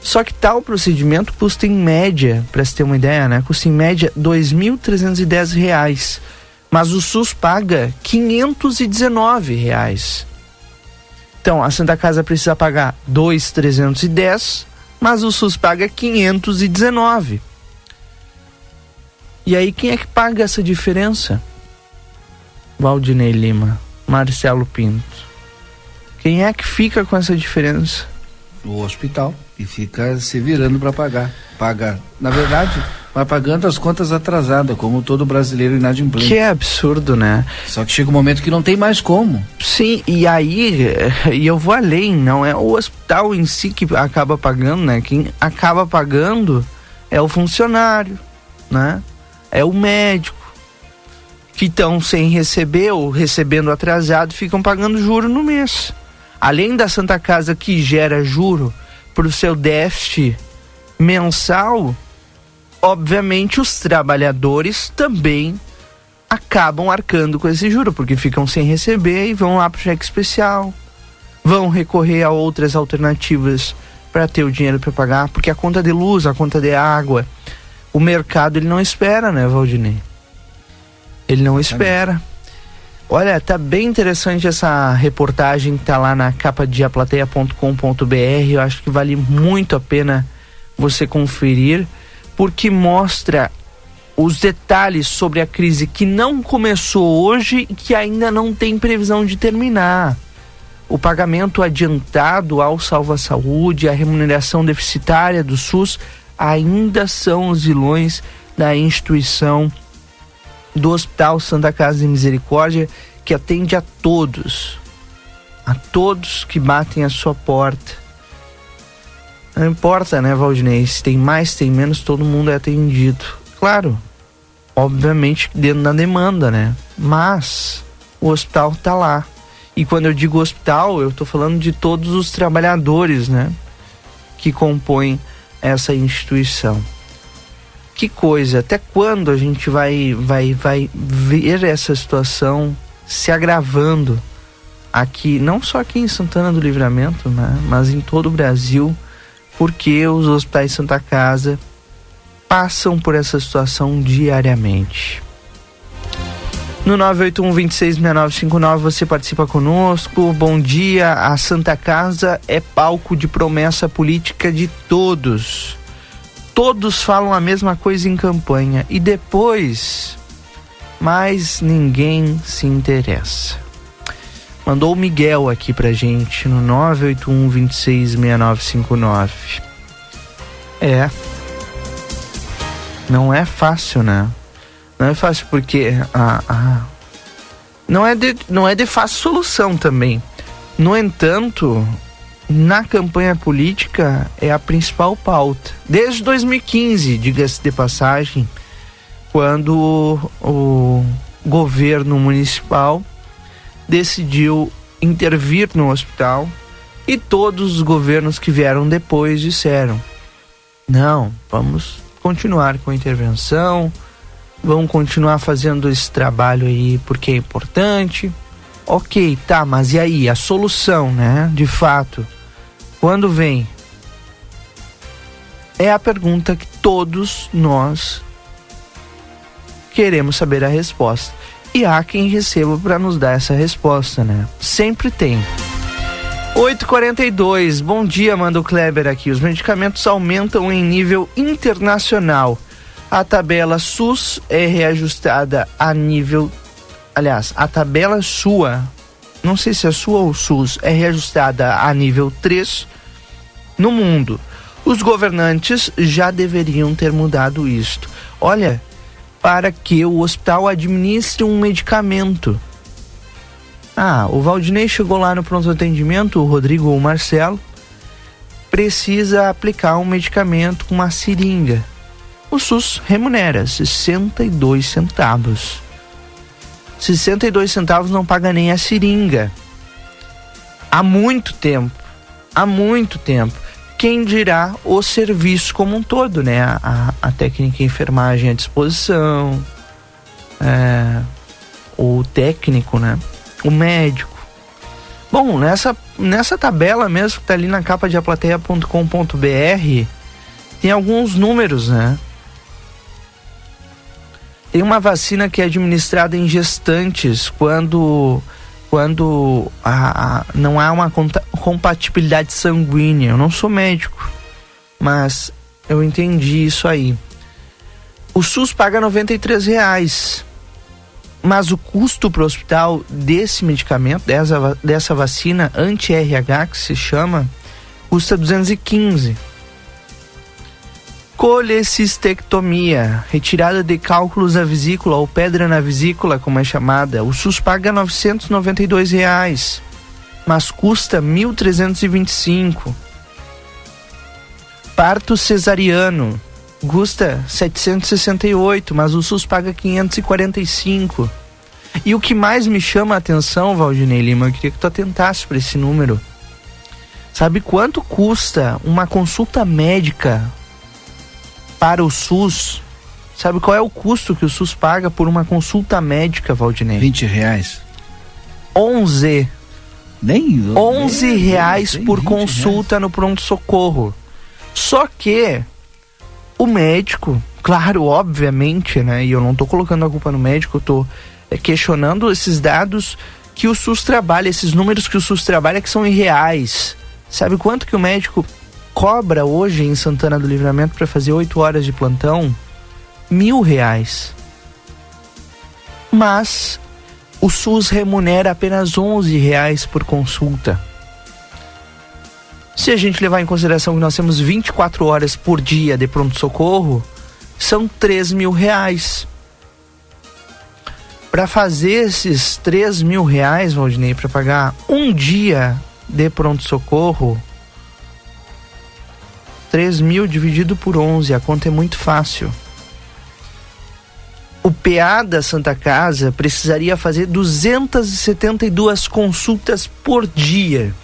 Só que tal procedimento custa em média, para se ter uma ideia, né? Custa em média R$ 2.310, mas o SUS paga 519 reais. Então, a Santa Casa precisa pagar 2.310, mas o SUS paga 519. E aí quem é que paga essa diferença? Valdinei Lima, Marcelo Pinto. Quem é que fica com essa diferença? O hospital e fica se virando para pagar. Paga, na verdade, vai pagando as contas atrasadas, como todo brasileiro inadimplente. Que é absurdo, né? Só que chega um momento que não tem mais como. Sim, e aí, e eu vou além, não é o hospital em si que acaba pagando, né? Quem acaba pagando é o funcionário, né? é o médico, que estão sem receber ou recebendo atrasado, ficam pagando juro no mês. Além da Santa Casa que gera juro para o seu déficit mensal, obviamente os trabalhadores também acabam arcando com esse juro, porque ficam sem receber e vão lá para o cheque especial, vão recorrer a outras alternativas para ter o dinheiro para pagar, porque a conta de luz, a conta de água, o mercado ele não espera, né, Valdinei? Ele não espera. Olha, tá bem interessante essa reportagem que tá lá na capa de aplateia.com.br. Eu acho que vale muito a pena você conferir, porque mostra os detalhes sobre a crise que não começou hoje e que ainda não tem previsão de terminar. O pagamento adiantado ao Salva Saúde, a remuneração deficitária do SUS ainda são os vilões da instituição do Hospital Santa Casa de Misericórdia, que atende a todos, a todos que batem a sua porta. Não importa, né, Valdinei? Se tem mais, tem menos, todo mundo é atendido. Claro, obviamente dentro da demanda, né? Mas o hospital está lá. E quando eu digo hospital, eu estou falando de todos os trabalhadores, né? Que compõem essa instituição. Que coisa, até quando a gente vai, vai, vai ver essa situação se agravando aqui, não só aqui em Santana do Livramento, né, mas em todo o Brasil, porque os hospitais Santa Casa passam por essa situação diariamente. No 981-266959 você participa conosco. Bom dia. A Santa Casa é palco de promessa política de todos. Todos falam a mesma coisa em campanha e depois, mais ninguém se interessa. Mandou o Miguel aqui pra gente no 981-266959. É. Não é fácil, né? Não é fácil porque a, não, é de, não é de fácil solução também. No entanto, na campanha política é a principal pauta. Desde 2015, diga-se de passagem, quando o, o governo municipal decidiu intervir no hospital e todos os governos que vieram depois disseram: não, vamos continuar com a intervenção, vão continuar fazendo esse trabalho aí porque é importante. Ok, tá, mas e aí? A solução, né? De fato, quando vem? É a pergunta que todos nós queremos saber a resposta. E há quem receba para nos dar essa resposta, né? Sempre tem. 842, bom dia, manda o Kleber aqui. Os medicamentos aumentam em nível internacional a tabela SUS é reajustada a nível. Aliás, a tabela sua, não sei se é sua ou SUS, é reajustada a nível 3 no mundo. Os governantes já deveriam ter mudado isto. Olha, para que o hospital administre um medicamento. Ah, o Valdinei chegou lá no pronto atendimento, o Rodrigo ou o Marcelo, precisa aplicar um medicamento com uma seringa o SUS remunera 62 centavos. 62 centavos não paga nem a seringa. Há muito tempo. Há muito tempo. Quem dirá o serviço como um todo, né? A, a técnica enfermagem à disposição, é, o técnico, né? O médico. Bom, nessa, nessa tabela mesmo que tá ali na capa de aplateia.com.br tem alguns números, né? Tem uma vacina que é administrada em gestantes quando quando a, a, não há uma compatibilidade sanguínea. Eu não sou médico, mas eu entendi isso aí. O SUS paga R$ reais, mas o custo para o hospital desse medicamento, dessa, dessa vacina anti-RH que se chama, custa 215. Colecistectomia, retirada de cálculos da vesícula ou pedra na vesícula, como é chamada. O SUS paga 992 reais, mas custa R$ 1.325. Parto cesariano, custa 768, mas o SUS paga 545. E o que mais me chama a atenção, Valdinei Lima, eu queria que tu atentasse para esse número. Sabe quanto custa uma consulta médica para o SUS, sabe qual é o custo que o SUS paga por uma consulta médica, Valdinei? 20 reais. 11. Nem 11 nem, reais nem por consulta reais. no pronto-socorro. Só que o médico, claro, obviamente, né? E eu não tô colocando a culpa no médico, eu tô é, questionando esses dados que o SUS trabalha, esses números que o SUS trabalha que são irreais. Sabe quanto que o médico cobra hoje em Santana do Livramento para fazer oito horas de plantão mil reais. Mas o SUS remunera apenas 11 reais por consulta. Se a gente levar em consideração que nós temos 24 horas por dia de pronto-socorro, são 3 mil reais. Para fazer esses 3 mil reais, Valdinei, para pagar um dia de pronto-socorro, 3 mil dividido por 11, a conta é muito fácil. O PA da Santa Casa precisaria fazer 272 consultas por dia.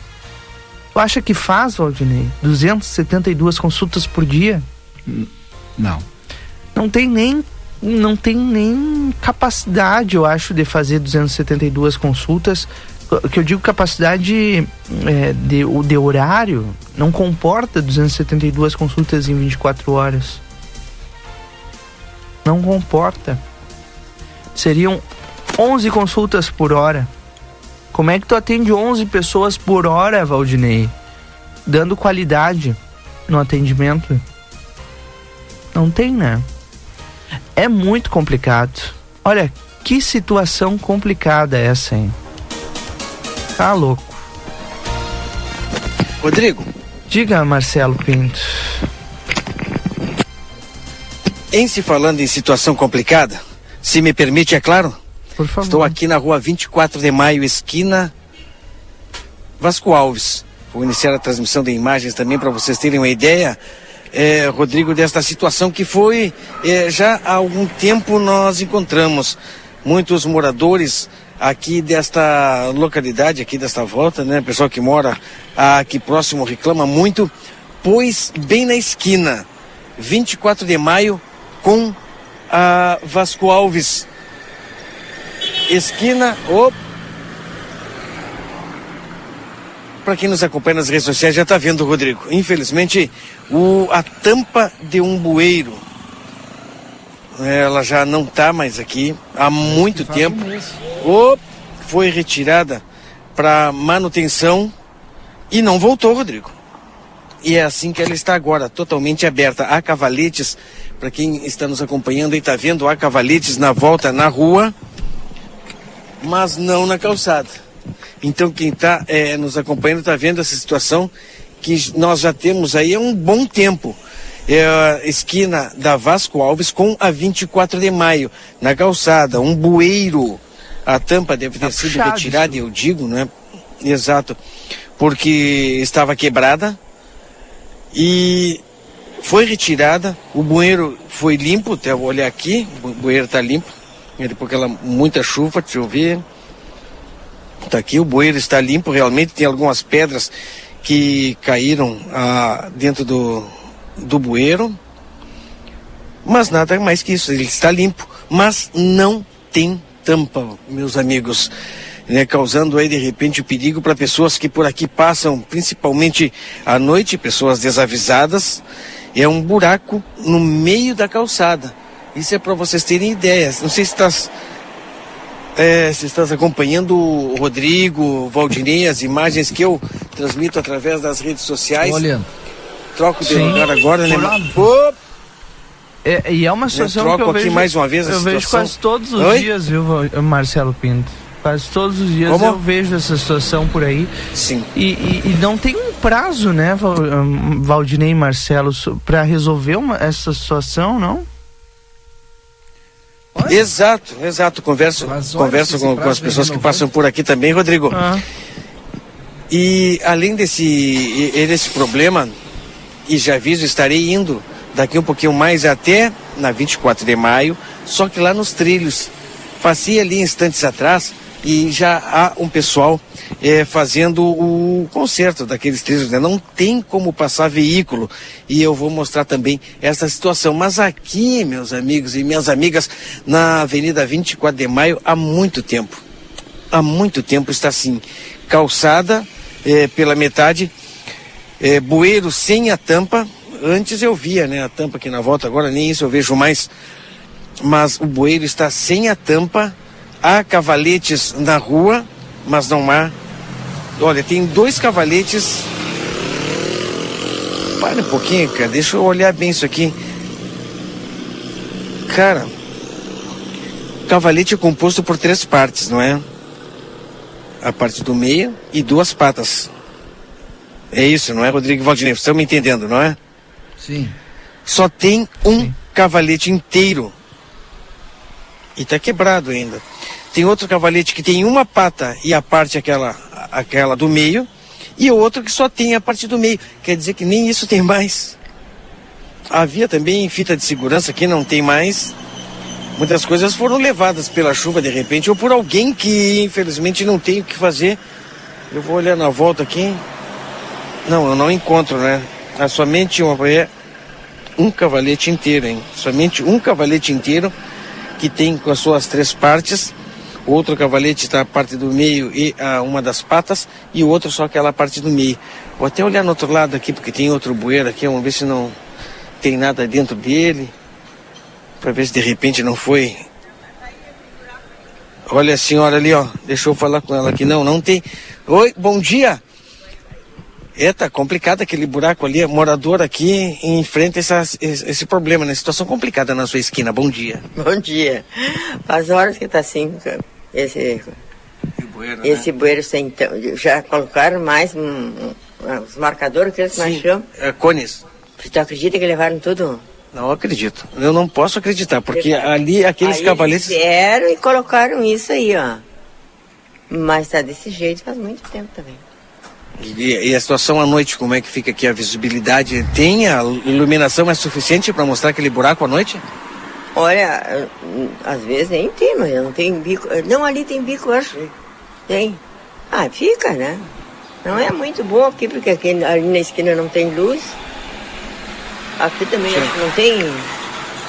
Tu acha que faz, Valdinei? 272 consultas por dia? Não. Não tem nem não tem nem capacidade, eu acho, de fazer 272 consultas que eu digo capacidade é, de, de horário não comporta 272 consultas em 24 horas. Não comporta. Seriam 11 consultas por hora. Como é que tu atende 11 pessoas por hora, Valdinei? Dando qualidade no atendimento? Não tem, né? É muito complicado. Olha, que situação complicada essa, hein? Tá louco. Rodrigo. Diga, Marcelo Pinto. Em se falando em situação complicada, se me permite, é claro. Por favor. Estou aqui na rua 24 de maio, esquina Vasco Alves. Vou iniciar a transmissão de imagens também para vocês terem uma ideia, é, Rodrigo, desta situação que foi é, já há algum tempo nós encontramos muitos moradores aqui desta localidade, aqui desta volta, né? Pessoal que mora aqui próximo reclama muito, pois bem na esquina, 24 de maio com a Vasco Alves. Esquina, op. Para quem nos acompanha nas redes sociais já está vendo, Rodrigo. Infelizmente, o, a tampa de um bueiro ela já não está mais aqui há muito tempo. Um foi retirada para manutenção e não voltou, Rodrigo. E é assim que ela está agora, totalmente aberta. Há cavaletes, para quem está nos acompanhando e está vendo, há cavaletes na volta na rua, mas não na calçada. Então quem está é, nos acompanhando está vendo essa situação que nós já temos aí há um bom tempo é, esquina da Vasco Alves com a 24 de maio, na calçada, um bueiro. A tampa deve ter sido retirada, eu digo, né? Exato, porque estava quebrada e foi retirada. O bueiro foi limpo, até vou olhar aqui, o bueiro está limpo, depois aquela muita chuva, deixa eu ver. Tá aqui, o bueiro está limpo, realmente tem algumas pedras que caíram ah, dentro do, do bueiro, mas nada mais que isso, ele está limpo, mas não tem tampa, meus amigos, né, causando aí de repente o perigo para pessoas que por aqui passam, principalmente à noite, pessoas desavisadas. É um buraco no meio da calçada. Isso é para vocês terem ideia. Não sei se estás é, se estás acompanhando o Rodrigo, Valdinei, as imagens que eu transmito através das redes sociais. Olhando. Troco de lugar agora, né? É, e é uma situação troco que eu aqui vejo, mais uma vez a eu vejo situação. quase todos os Oi? dias, viu, Val- Marcelo Pinto? Quase todos os dias Como? eu vejo essa situação por aí. Sim. E, e- e não tem um prazo, né, hum, Valdinei e Marcelo, pra resolver uma- essa situação, não? Exato, exato. Converso, olha, converso com, com as vem pessoas que passam por aqui também, Rodrigo. Ah, E além desse, desse problema, e já aviso, estarei indo daqui um pouquinho mais até na 24 de maio, só que lá nos trilhos. Passei ali instantes atrás e já há um pessoal eh, fazendo o conserto daqueles trilhos. Né? Não tem como passar veículo e eu vou mostrar também essa situação. Mas aqui, meus amigos e minhas amigas, na Avenida 24 de Maio, há muito tempo há muito tempo está assim, calçada eh, pela metade, eh, bueiro sem a tampa. Antes eu via, né, a tampa aqui na volta, agora nem isso eu vejo mais. Mas o bueiro está sem a tampa, há cavaletes na rua, mas não há. Olha, tem dois cavaletes. Para um pouquinho, cara, deixa eu olhar bem isso aqui. Cara, cavalete é composto por três partes, não é? a parte do meio e duas patas. É isso, não é, Rodrigo Valdinei? Vocês estão me entendendo, não é? Sim. Só tem um cavalete inteiro. E tá quebrado ainda. Tem outro cavalete que tem uma pata e a parte aquela, aquela do meio, e outro que só tem a parte do meio. Quer dizer que nem isso tem mais. Havia também fita de segurança que não tem mais. Muitas coisas foram levadas pela chuva de repente ou por alguém que infelizmente não tem o que fazer. Eu vou olhar na volta aqui. Não, eu não encontro, né? É somente uma, é um cavalete inteiro, hein? Somente um cavalete inteiro que tem com as suas três partes. O outro cavalete está a parte do meio e a, uma das patas e o outro só aquela parte do meio. Vou até olhar no outro lado aqui porque tem outro bueiro aqui, vamos ver se não tem nada dentro dele para ver se de repente não foi. Olha a senhora ali, ó. Deixa eu falar com ela aqui. Não, não tem. Oi, bom dia. É, tá complicado aquele buraco ali. Morador aqui enfrenta essa, esse, problema, né? Situação complicada na sua esquina. Bom dia. Bom dia. Faz horas que tá assim, esse, né? esse bueiro sem Já colocaram mais um, um- os marcadores que eles mais chamam. é, cones. Tu acredita que levaram tudo? Não acredito. Eu não posso acreditar, porque ali aqueles. Eles vieram e colocaram isso aí, ó. Mas tá desse jeito faz muito tempo também. E, e a situação à noite, como é que fica aqui? A visibilidade tem? A iluminação é suficiente para mostrar aquele buraco à noite? Olha, às vezes nem tem, mas não tem bico. Não, ali tem bico, eu acho. Tem. Ah, fica, né? Não é muito bom aqui, porque aqui ali na esquina não tem luz. Aqui também Sim. acho que não tem.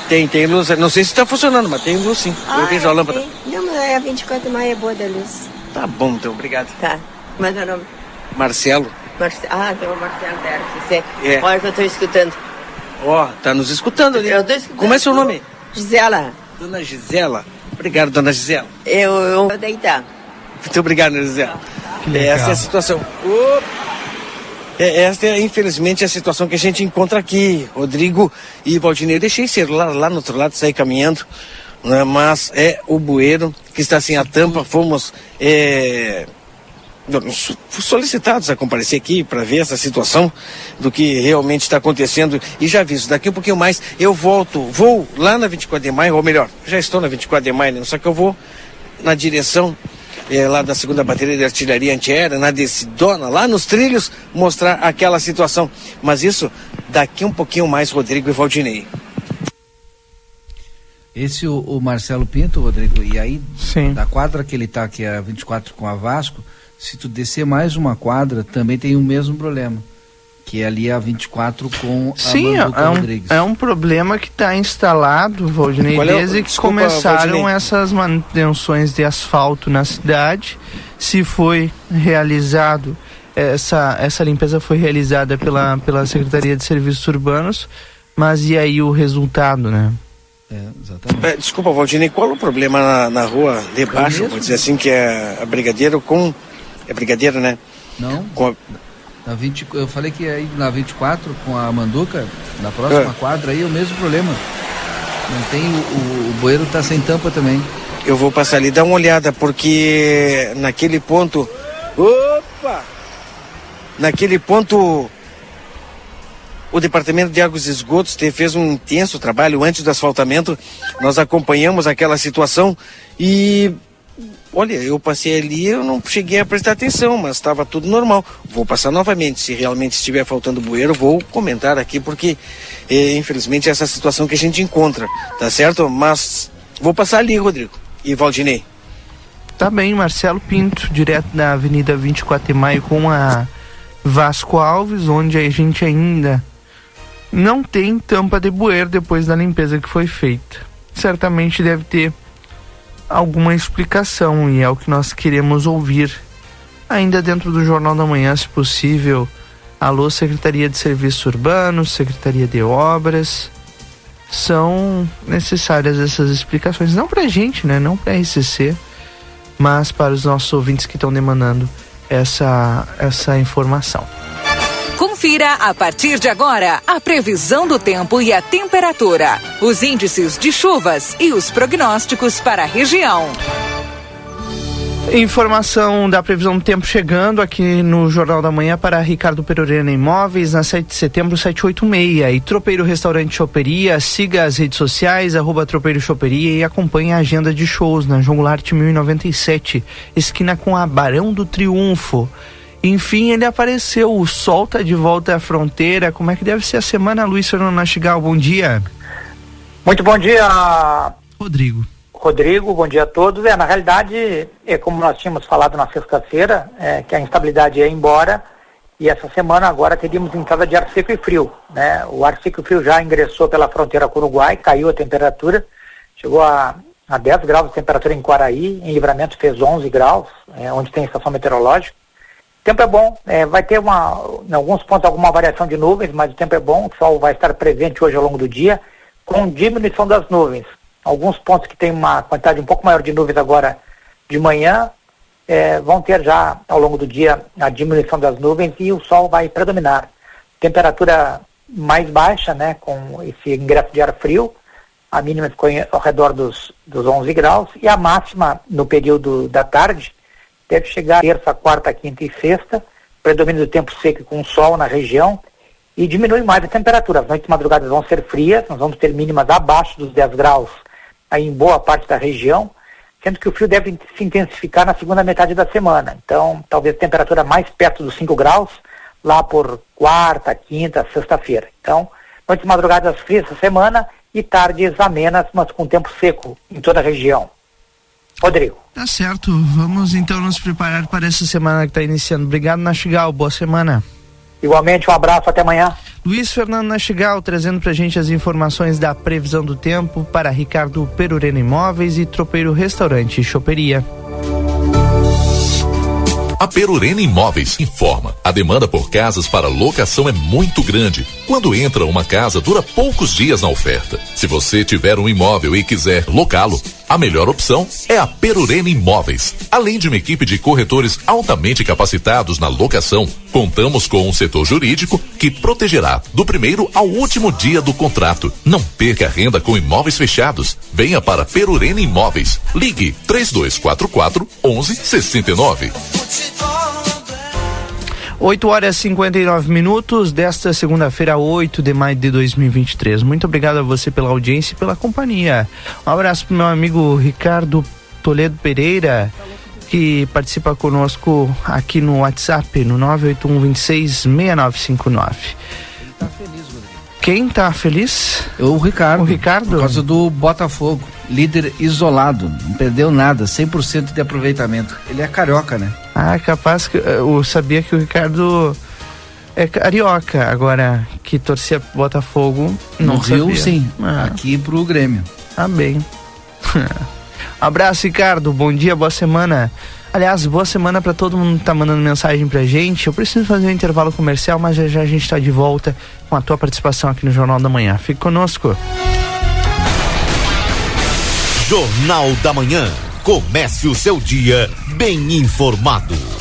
Tem, tem luz. Não sei se está funcionando, mas tem luz sim. Eu Ah, vejo a é, lâmpada. tem. Não, mas é a 24 de maio é boa da luz. Tá bom, então, obrigado. Tá. Mas é o nome. Marcelo, Marce... Ah, tem o Marcelo Berto. Você... É. Olha que eu tô escutando. ó, tá nos escutando ali. Eu tô escutando. Como é seu nome? Gisela, Dona Gisela. Obrigado, dona Gisela. eu, eu vou deitar. Muito obrigado, dona Gisela. Que legal. Essa é a situação. Ô, É, esta é, infelizmente, a situação que a gente encontra aqui. Rodrigo e Valdinei. Eu deixei ser lá, lá no outro lado, sair caminhando. né, Mas é o bueiro que está sem a tampa. Fomos é, solicitados a comparecer aqui para ver essa situação do que realmente está acontecendo. E já aviso, daqui um pouquinho mais eu volto, vou lá na 24 de maio, ou melhor, já estou na 24 de maio, né, só que eu vou na direção eh, lá da segunda bateria de artilharia antiaérea, na Decidona, lá nos trilhos, mostrar aquela situação. Mas isso daqui um pouquinho mais, Rodrigo e Valdinei. Esse o, o Marcelo Pinto, Rodrigo, e aí Sim. da quadra que ele tá, que é a 24 com a Vasco, se tu descer mais uma quadra, também tem o mesmo problema. que é ali a 24 com Sim, a é um, Rodrigues. é um problema que está instalado, Valdinei, Qual é o- desde que desculpa, começaram Valdinei. essas manutenções de asfalto na cidade. Se foi realizado, essa, essa limpeza foi realizada pela, pela Secretaria de Serviços Urbanos, mas e aí o resultado, né? É, exatamente. É, desculpa, Valdinei, qual o problema na, na rua de baixo, mesmo? vou dizer assim, que é a Brigadeiro com... É Brigadeiro, né? Não, Com a- na 20, eu falei que aí na 24 com a Manduca, na próxima É. quadra aí é o mesmo problema. Não tem o, o, o bueiro tá sem tampa também. Eu vou passar ali, dar uma olhada, porque naquele ponto. Opa! Naquele ponto. O Departamento de Águas e Esgotos fez um intenso trabalho antes do asfaltamento. Nós acompanhamos aquela situação e. Olha, eu passei ali, eu não cheguei a prestar atenção, mas estava tudo normal. Vou passar novamente. Se realmente estiver faltando bueiro, vou comentar aqui, porque eh, infelizmente é essa situação que a gente encontra, tá certo? Mas vou passar ali, Rodrigo e Valdinei. Tá bem, Marcelo Pinto, direto da Avenida 24 de Maio com a Vasco Alves, onde a gente ainda não tem tampa de bueiro depois da limpeza que foi feita. Certamente deve ter alguma explicação e é o que nós queremos ouvir ainda dentro do Jornal da Manhã, se possível. Alô, Secretaria de Serviços Urbanos, Secretaria de Obras. São necessárias essas explicações, não pra gente, né? Não pra RCC, mas para os nossos ouvintes que estão demandando essa, essa informação. Confira a partir de agora a previsão do tempo e a temperatura, os índices de chuvas e os prognósticos para a região. Informação da previsão do tempo chegando aqui no Jornal da Manhã para Ricardo Perurena Imóveis, na 7 de setembro, 786. E Tropeiro Restaurante Choperia, siga as redes sociais, arroba Tropeiro Choperia e acompanhe a agenda de shows na João Goulart 1097, esquina com a Barão do Triunfo. Enfim, ele apareceu, o sol tá de volta à fronteira. Como é que deve ser a semana, Luiz Fernando Nastigal? Bom dia. Muito bom dia, Rodrigo. Rodrigo. Bom dia a todos. É, na realidade, é como nós tínhamos falado na sexta-feira, é, que a instabilidade ia embora e essa semana agora teríamos entrada de ar seco e frio. Né? O ar seco e frio já ingressou pela fronteira com o Uruguai, caiu a temperatura, chegou a, a 10 graus de temperatura em Quaraí, em Livramento fez 11 graus, é, onde tem estação meteorológica. Tempo é bom, é, vai ter uma, em alguns pontos alguma variação de nuvens, mas o tempo é bom, o sol vai estar presente hoje ao longo do dia, com diminuição das nuvens. Alguns pontos que tem uma quantidade um pouco maior de nuvens agora de manhã, é, vão ter já ao longo do dia a diminuição das nuvens e o sol vai predominar. Temperatura mais baixa, né, com esse ingresso de ar frio, a mínima ficou em- ao redor dos, dos 11 graus e a máxima no período da tarde deve chegar terça, quarta, quinta e sexta, predomínio do tempo seco com sol na região e diminui mais a temperatura. As noites madrugadas vão ser frias, nós vamos ter mínimas abaixo dos 10 graus aí em boa parte da região, sendo que o frio deve se intensificar na segunda metade da semana. Então, talvez temperatura mais perto dos 5 graus, lá por quarta, quinta, sexta-feira. Então, noites madrugadas frias essa semana e tardes amenas, mas com tempo seco em toda a região. Rodrigo. Tá certo, vamos então nos preparar para essa semana que está iniciando. Obrigado, Nastigal, boa semana. Igualmente, um abraço, até amanhã. Luiz Fernando Nastigal trazendo pra gente as informações da previsão do tempo para Ricardo Perurena Imóveis e Tropeiro Restaurante e Choperia. A Perurena Imóveis informa: a demanda por casas para locação é muito grande. Quando entra uma casa, dura poucos dias na oferta. Se você tiver um imóvel e quiser locá-lo, a melhor opção é a Perurena Imóveis. Além de uma equipe de corretores altamente capacitados na locação, contamos com um setor jurídico que protegerá do primeiro ao último dia do contrato. Não perca renda com imóveis fechados. Venha para Perurena Imóveis. Ligue 3244 1169. 8 horas e 59 minutos desta segunda-feira, 8 de maio de 2023. Muito obrigado a você pela audiência e pela companhia. Um abraço pro meu amigo Ricardo Toledo Pereira, que participa conosco aqui no WhatsApp, no 981 26 6959. Tá feliz, Rodrigo. Quem tá feliz? O Ricardo. O Ricardo? Por causa do Botafogo. Líder isolado. Não perdeu nada. 100% de aproveitamento. Ele é carioca, né? Ah, capaz que eu sabia que o Ricardo é carioca. Agora, que torcia Botafogo, não no Rio, sabia. sim. Ah. Aqui pro Grêmio. Tá bem. Abraço, Ricardo. Bom dia, boa semana. Aliás, boa semana para todo mundo que tá mandando mensagem pra gente. Eu preciso fazer um intervalo comercial, mas já já a gente tá de volta com a tua participação aqui no Jornal da Manhã. Fique conosco. Jornal da Manhã. Comece o seu dia bem informado.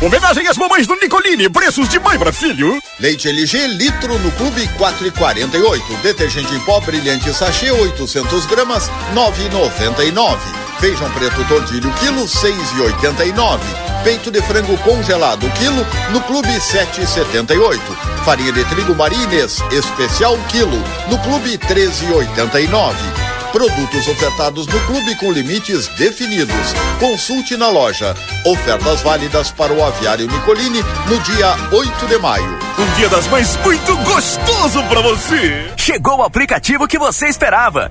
Homenagem às mamães do Nicolini, preços de mãe para filho. Leite LG litro no clube 4,48. Detergente em pó brilhante sachê 800 gramas 9,99. Feijão preto tordilho quilo 6,89. Peito de frango congelado quilo no clube 7,78. Farinha de trigo Marines especial quilo no clube 13,89. Produtos ofertados no clube com limites definidos. Consulte na loja. Ofertas válidas para o aviário Nicolini no dia 8 de maio. Um dia das mães muito gostoso para você. Chegou o aplicativo que você esperava.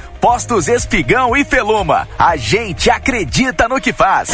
Postos Espigão e Feluma. A gente acredita no que faz.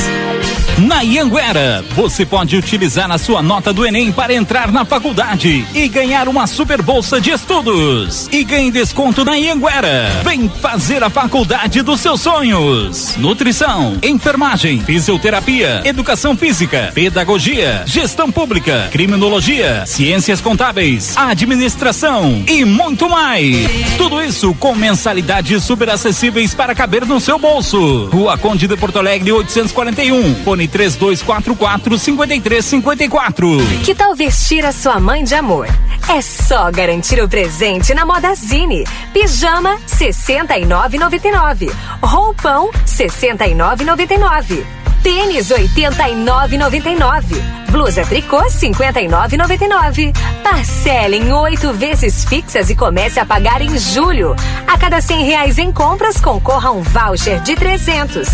Na Ianguera, você pode utilizar a sua nota do Enem para entrar na faculdade e ganhar uma super bolsa de estudos. E ganhe desconto na Ianguera. Vem fazer a faculdade dos seus sonhos. Nutrição, enfermagem, fisioterapia, educação física, pedagogia, gestão pública, criminologia, ciências contábeis, administração e muito mais. Tudo isso com mensalidades super acessíveis para caber no seu bolso. Rua Conde de Porto Alegre 841, fone 3244 5354. Que tal vestir a sua mãe de amor? É só garantir o presente na Modazine. Pijama 69,99. Roupão 69,99. Tênis 89,99. Blusa tricô 59,99. Parcela em oito vezes fixas e comece a pagar em julho. A cada cem reais em compras concorra um voucher de 300.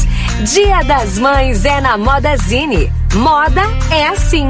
Dia das Mães é na Modazine. Moda é assim.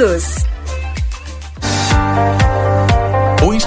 O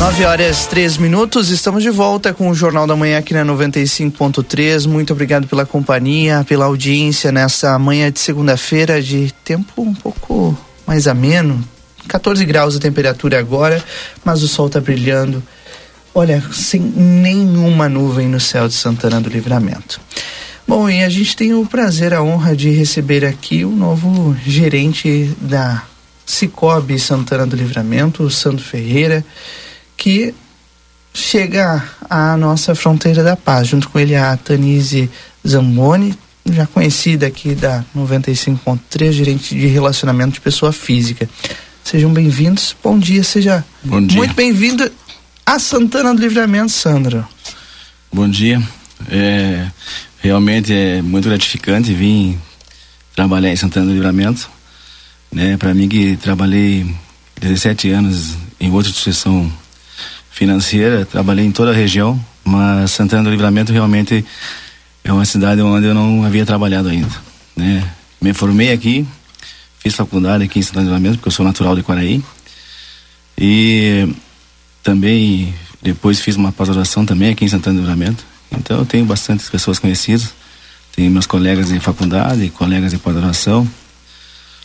Nove horas três minutos, estamos de volta com o Jornal da Manhã aqui na 95.3. Muito obrigado pela companhia, pela audiência nessa manhã de segunda-feira de tempo um pouco mais ameno. 14 graus a temperatura agora, mas o sol está brilhando. Olha, sem nenhuma nuvem no céu de Santana do Livramento. Bom, e a gente tem o prazer, a honra de receber aqui o novo gerente da Cicobi Santana do Livramento, o Sandro Ferreira que chega à nossa fronteira da paz. Junto com ele a Tanise Zamboni, já conhecida aqui da 95.3, gerente de relacionamento de pessoa física. Sejam bem-vindos. Bom dia, seja Bom dia. muito bem-vindo a Santana do Livramento, Sandro. Bom dia. É, realmente é muito gratificante vir trabalhar em Santana do Livramento. Né? Para mim que trabalhei 17 anos em outra instituição financeira, trabalhei em toda a região, mas Santana do Livramento realmente é uma cidade onde eu não havia trabalhado ainda. Né? Me formei aqui, fiz faculdade aqui em Santana do Livramento, porque eu sou natural de Quaraí. E também depois fiz uma pós-graduação também aqui em Santana do Livramento. Então eu tenho bastante pessoas conhecidas. Tenho meus colegas de faculdade, colegas de pós-graduação,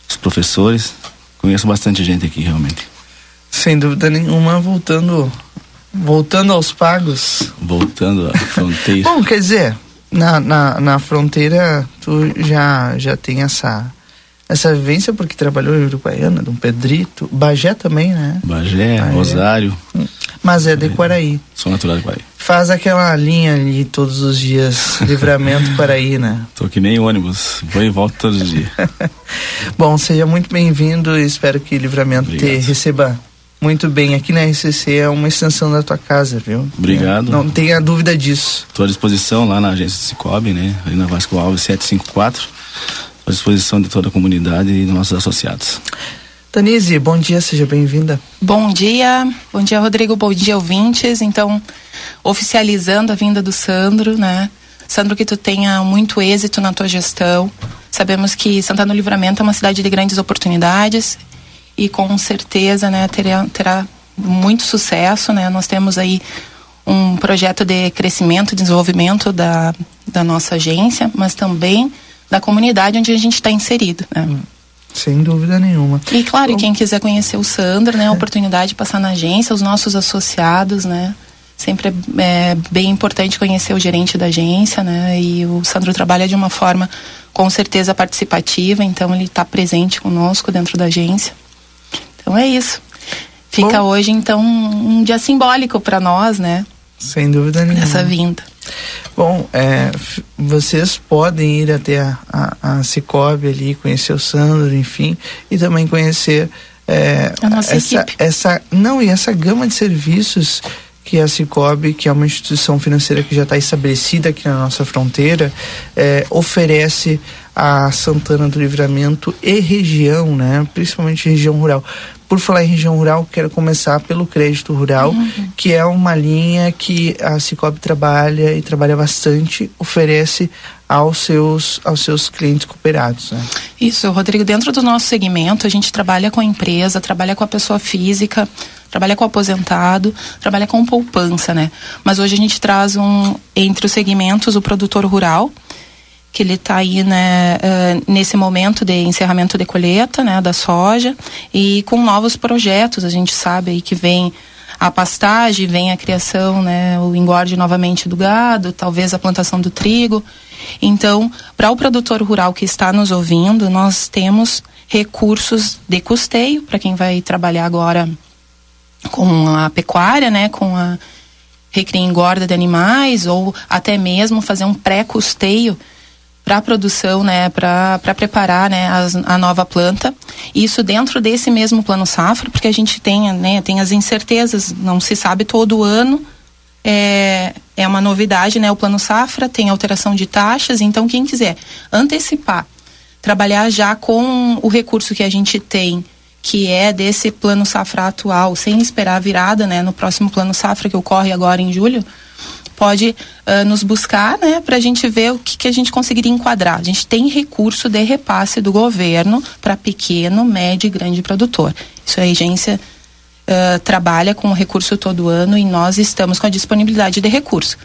os professores. Conheço bastante gente aqui realmente. Sem dúvida nenhuma, voltando voltando aos pagos. Voltando à fronteira. Bom, quer dizer, na, na, na fronteira tu já, já tem essa essa vivência porque trabalhou em Uruguaiana, Dom Pedrito, Bagé também, né? Bagé, Bagé. Rosário. Mas é de Quaraí. Sou natural de Quaraí. Faz aquela linha ali todos os dias, livramento Quaraí, né? Tô que nem ônibus, vou e volto todos os dias. Bom, seja muito bem-vindo e espero que livramento Obrigado. te receba muito bem. Aqui na RCC é uma extensão da tua casa, viu? Obrigado. Não tenha dúvida disso. Estou à disposição lá na agência do Cicobi, né? Ali na Vasco Alves 754 à disposição de toda a comunidade e dos nossos associados. Tanise, bom dia, seja bem-vinda. Bom dia, bom dia Rodrigo, bom dia ouvintes. Então, oficializando a vinda do Sandro, né? Sandro, que tu tenha muito êxito na tua gestão. Sabemos que Santana do Livramento é uma cidade de grandes oportunidades e com certeza, né, terá, terá muito sucesso, né? Nós temos aí um projeto de crescimento e desenvolvimento da, da nossa agência, mas também da comunidade onde a gente está inserido. Né? Hum, sem dúvida nenhuma. E claro, Bom, quem quiser conhecer o Sandro, né, a oportunidade de passar na agência, os nossos associados, né? Sempre é, é, bem importante conhecer o gerente da agência, né? E o Sandro trabalha de uma forma com certeza participativa, então ele está presente conosco dentro da agência. Então é isso. Fica Bom, hoje então um, dia simbólico para nós, né? Sem dúvida nenhuma. Essa vinda. Bom, é, vocês podem ir até a, a, a Cicobi ali, conhecer o Sandro, enfim, e também conhecer é, essa, equipe. essa não e essa gama de serviços que a Cicobi, que é uma instituição financeira que já está estabelecida aqui na nossa fronteira, é, oferece a Santana do Livramento e região, né? Principalmente região rural. Por falar em região rural, quero começar pelo crédito rural, uhum. que é uma linha que a Cicobi trabalha e trabalha bastante, oferece aos seus, aos seus clientes cooperados. Né? Isso, Rodrigo, dentro do nosso segmento, a gente trabalha com a empresa, trabalha com a pessoa física, trabalha com o aposentado, trabalha com poupança, né? Mas hoje a gente traz um, entre os segmentos, o produtor rural, que ele está aí né, uh, nesse momento de encerramento de colheita né, da soja e com novos projetos. A gente sabe aí que vem a pastagem, vem a criação, né, o engorde novamente do gado, talvez a plantação do trigo. Então, para o produtor rural que está nos ouvindo, nós temos recursos de custeio para quem vai trabalhar agora com a pecuária, né, com a recria engorda de animais ou até mesmo fazer um pré-custeio para a produção, né, para preparar né, as, a nova planta. Isso dentro desse mesmo plano safra, porque a gente tem, né, tem as incertezas, não se sabe todo ano. É, é uma novidade, né? O plano safra tem alteração de taxas, então quem quiser antecipar, trabalhar já com o recurso que a gente tem, que é desse plano safra atual, sem esperar a virada, né? No próximo plano safra que ocorre agora em julho, pode uh, nos buscar, né, para a gente ver o que, que a gente conseguiria enquadrar. A gente tem recurso de repasse do governo para pequeno, médio e grande produtor. Isso a agência uh, trabalha com o recurso todo ano e nós estamos com a disponibilidade de recurso.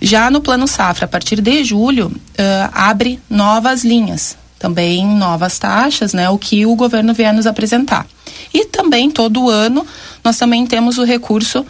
Já no plano safra, a partir de julho, uh, abre novas linhas, também novas taxas, né, o que o governo vier nos apresentar. E também todo ano nós também temos o recurso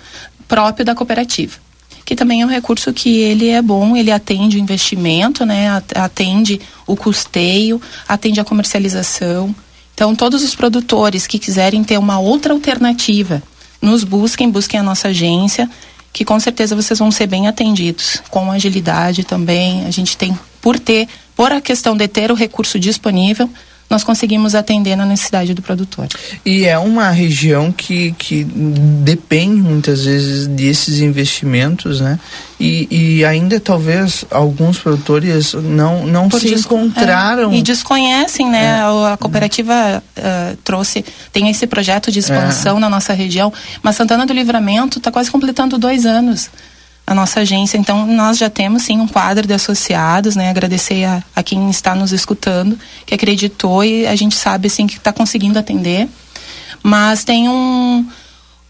próprio da cooperativa que também é um recurso que ele é bom, ele atende o investimento, né? Atende o custeio, atende a comercialização. Então, todos os produtores que quiserem ter uma outra alternativa, nos busquem, busquem a nossa agência, que com certeza vocês vão ser bem atendidos, com agilidade também. A gente tem, por ter, por a questão de ter o recurso disponível, nós conseguimos atender na necessidade do produtor. E é uma região que, que depende muitas vezes desses investimentos, né? E, e ainda talvez alguns produtores não, não Por se encontraram. É, e desconhecem, né? É. A cooperativa uh, trouxe, tem esse projeto de expansão é. na nossa região, mas Santana do Livramento está quase completando dois anos a nossa agência. Então, nós já temos sim um quadro de associados, né? Agradecer a, a quem está nos escutando, que acreditou e a gente sabe assim que está conseguindo atender. Mas tem um,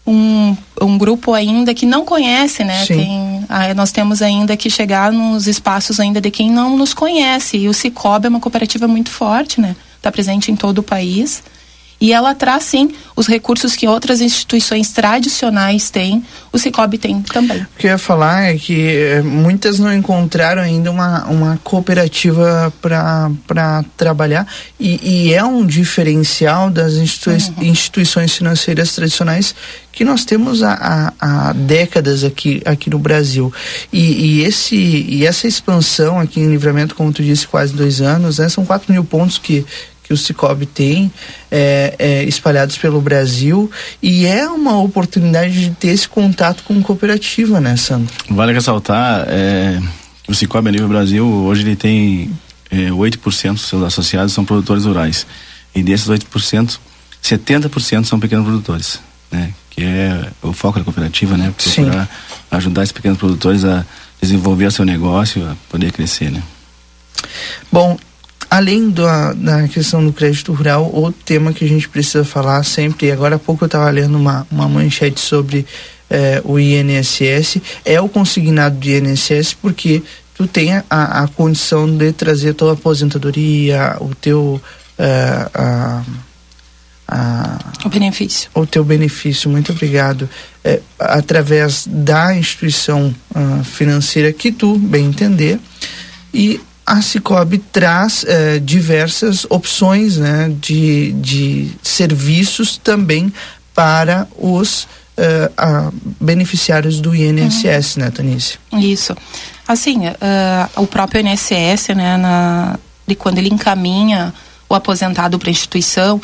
um, um grupo ainda que não conhece, né? Tem, ah, nós temos ainda que chegar nos espaços ainda de quem não nos conhece. E o Cicobi é uma cooperativa muito forte, né? Está presente em todo o país. E ela traz sim os recursos que outras instituições tradicionais têm, o Cicobi tem também. O que eu ia falar é que eh, muitas não encontraram ainda uma, uma cooperativa para trabalhar e, e, é um diferencial das institui uhum. instituições financeiras tradicionais que nós temos há, há, há, décadas aqui, aqui no Brasil. E, e, esse, e essa expansão aqui em Livramento, como tu disse, quase dois anos, né, são 4 mil pontos que, que o Cicobi tem é, é, espalhados pelo Brasil e é uma oportunidade de ter esse contato com cooperativa, né, Sandro? Vale ressaltar é, o Cicobi a nível Brasil, hoje ele tem é, 8% dos seus associados são produtores rurais. E desses 8%, 70% são pequenos produtores, né? Que é o foco da cooperativa, né? Procurar Sim. ajudar esses pequenos produtores a desenvolver seu negócio, a poder crescer, né? Bom, além da, da questão do crédito rural, outro tema que a gente precisa falar sempre, e agora há pouco eu estava lendo uma, uma manchete sobre eh, o INSS, é o consignado do INSS, porque tu tem a, a condição de trazer a tua aposentadoria, o teu. Eh, a, a, o benefício. O teu benefício, muito obrigado. É, através da instituição uh, financeira que tu bem entender. E a Cicobi traz eh, diversas opções né, de, de serviços também para os uh, beneficiários do INSS, uhum. né, Tanice? Isso. Assim, uh, o próprio INSS, né, na, de quando ele encaminha o aposentado para a instituição,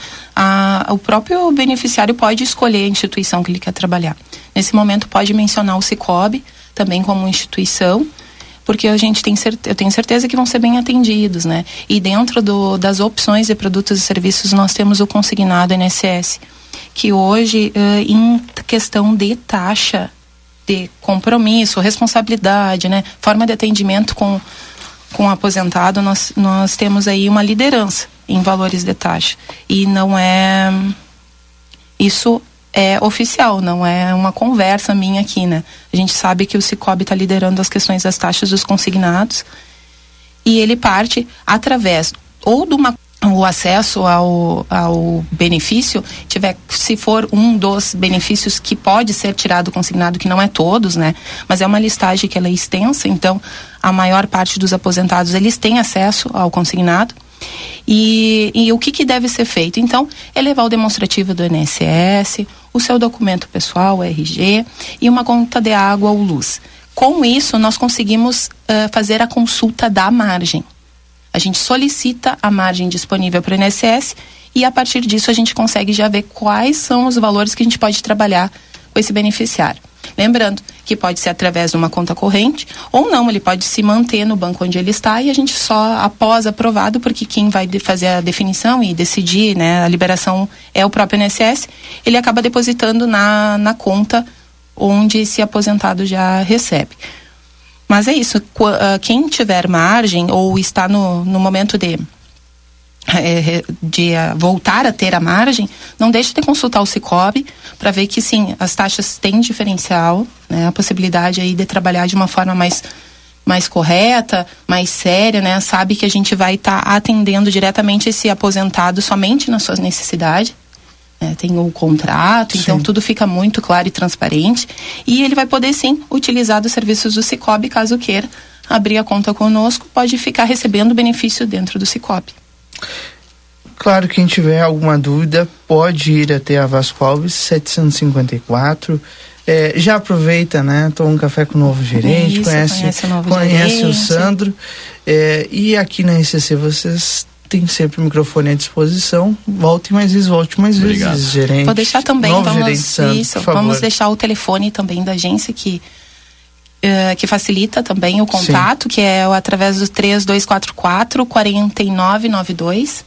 o próprio beneficiário pode escolher a instituição que ele quer trabalhar. Nesse momento, pode mencionar o Cicobi também como instituição porque a gente tem eu tenho certeza que vão ser bem atendidos, né? E dentro do, das opções de produtos e serviços nós temos o consignado INSS, que hoje uh, em questão de taxa de compromisso, responsabilidade, né? Forma de atendimento com com o aposentado, nós, nós temos aí uma liderança em valores de taxa. E não é. Isso é oficial, não é uma conversa minha aqui, né? A gente sabe que o Cicobi está liderando as questões das taxas dos consignados e ele parte através ou de uma o acesso ao, ao benefício tiver se for um dos benefícios que pode ser tirado consignado que não é todos né mas é uma listagem que ela é extensa então a maior parte dos aposentados eles têm acesso ao consignado e, e o que, que deve ser feito? Então, é levar o demonstrativo do INSS, o seu documento pessoal, o RG, e uma conta de água ou luz. Com isso, nós conseguimos uh, fazer a consulta da margem. A gente solicita a margem disponível para o INSS e a partir disso a gente consegue já ver quais são os valores que a gente pode trabalhar com esse beneficiário. Lembrando que pode ser através de uma conta corrente ou não, ele pode se manter no banco onde ele está e a gente só após aprovado, porque quem vai fazer a definição e decidir, né, a liberação é o próprio INSS, ele acaba depositando na, na conta onde esse aposentado já recebe. Mas é isso, ah, quem tiver margem ou está no, no momento de de uh, voltar a ter a margem, não deixe de consultar o Cicobi para ver que sim, as taxas têm diferencial, né, a possibilidade aí de trabalhar de uma forma mais mais correta, mais séria, né? Sabe que a gente vai estar tá atendendo diretamente esse aposentado somente nas suas necessidades. Né? Tem o contrato, então sim. então tudo fica muito claro e transparente. E ele vai poder sim utilizar dos serviços do Cicobi caso queira abrir a conta conosco, pode ficar recebendo benefício dentro do Cicobi. Claro, quem tiver alguma dúvida pode ir até a Vasco Alves 754. É, já aproveita, né? Toma um café com o novo gerente, Isso, conhece, conhece, o, conhece o Sandro. É, e aqui na RCC vocês tem sempre o microfone à disposição. Volte mais vezes, volte mais Obrigado. vezes, gerente. Vou deixar também, Novo vamos, gerente Santos, isso, por favor. vamos deixar o telefone também da agência que eh, que facilita também o contato, que é o- através do 3244 4992.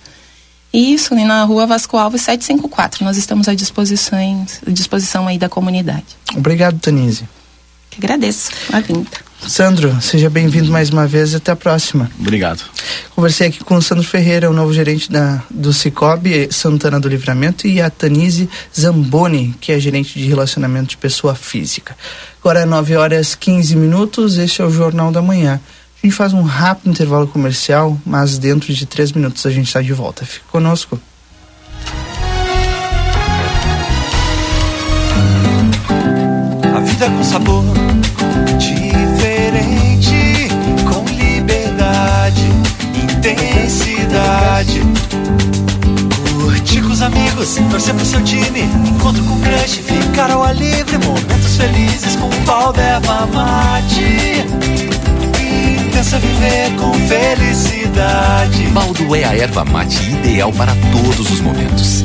Isso, e na rua Vasco Alves 754. Nós estamos à disposição, à disposição aí da comunidade. Obrigado, Tanise. Que agradeço a vinda. Sandro, seja bem-vindo mais uma vez e até a próxima. Obrigado. Conversei aqui com o Sandro Ferreira, o novo gerente da, do Cicobi Santana do Livramento, e a Tanise Zamboni, que é gerente de relacionamento de pessoa física. Agora é 9 horas 15 minutos, este é o Jornal da Manhã. A gente faz um rápido intervalo comercial, mas dentro de três minutos a gente está de volta. Fique conosco. A vida com sabor intensidade. Curtir com os amigos, torcer pro seu time, encontro com crush, ficar ao ar livre, momentos felizes com o pau da erva mate. Intensa viver com felicidade. Baldo é a erva mate ideal para todos os momentos.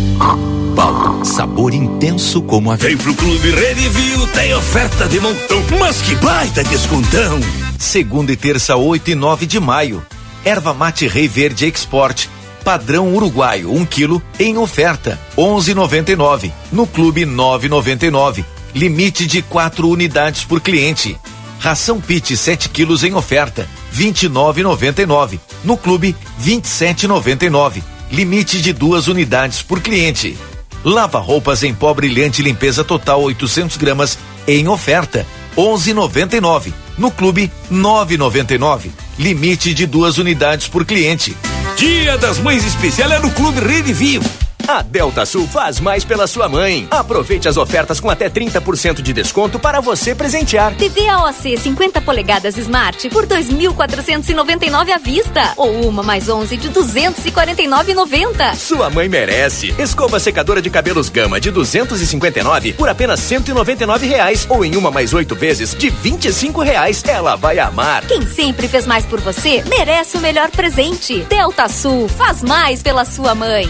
Baldo, sabor intenso como a Vem pro Clube Redivio, tem oferta de montão, mas que baita descontão! Segunda e terça, 8 e 9 de maio. Erva mate Rei Verde Export. Padrão uruguaio, 1 quilo, em oferta, 11,99. No Clube 9,99. Limite de 4 unidades por cliente. Ração Pit 7 quilos em oferta, 29,99. No Clube 27,99. Limite de duas unidades por cliente. Lava roupas em pó brilhante limpeza total 800 gramas em oferta 11,99. No Clube 9,99. Limite de duas unidades por cliente. Dia das Mães Especial é no Clube Redivio. A Delta Sul faz mais pela sua mãe. Aproveite as ofertas com até 30% de desconto para você presentear. TV AOC 50 polegadas Smart por 2.499 à vista ou uma mais 11 de 249,90. Sua mãe merece. Escova secadora de cabelos Gama de 259 por apenas 199 reais ou em uma mais oito vezes de 25 reais. Ela vai amar. Quem sempre fez mais por você merece o melhor presente. Delta Sul faz mais pela sua mãe.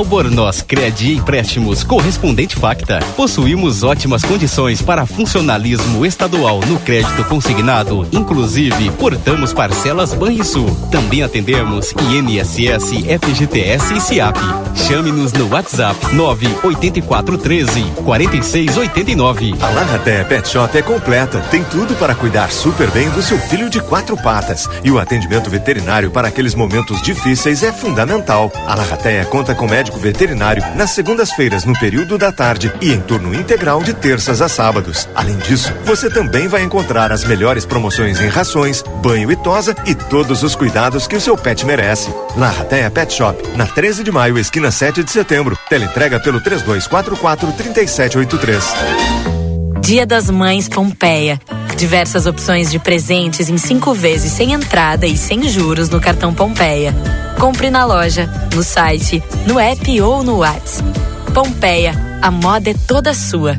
Albornoz Crédito e Empréstimos Correspondente Facta. Possuímos ótimas condições para funcionalismo estadual no crédito consignado. Inclusive, portamos parcelas Banrisul. Também atendemos INSS, FGTS e SIAP. Chame-nos no WhatsApp 98413 4689. A Larraté Pet Shop é completa. Tem tudo para cuidar super bem do seu filho de quatro patas. E o atendimento veterinário para aqueles momentos difíceis é fundamental. A Larraté conta com médico veterinário nas segundas-feiras no período da tarde e em turno integral de terças a sábados. Além disso, você também vai encontrar as melhores promoções em rações, banho e tosa e todos os cuidados que o seu pet merece. Larratea Pet Shop, na 13 de maio, esquina 7 de setembro. Teleentrega pelo 3244 3783. Dia das Mães Pompeia. Diversas opções de presentes em cinco vezes sem entrada e sem juros no cartão Pompeia. Compre na loja, no site, no app ou no WhatsApp. Pompeia, a moda é toda sua.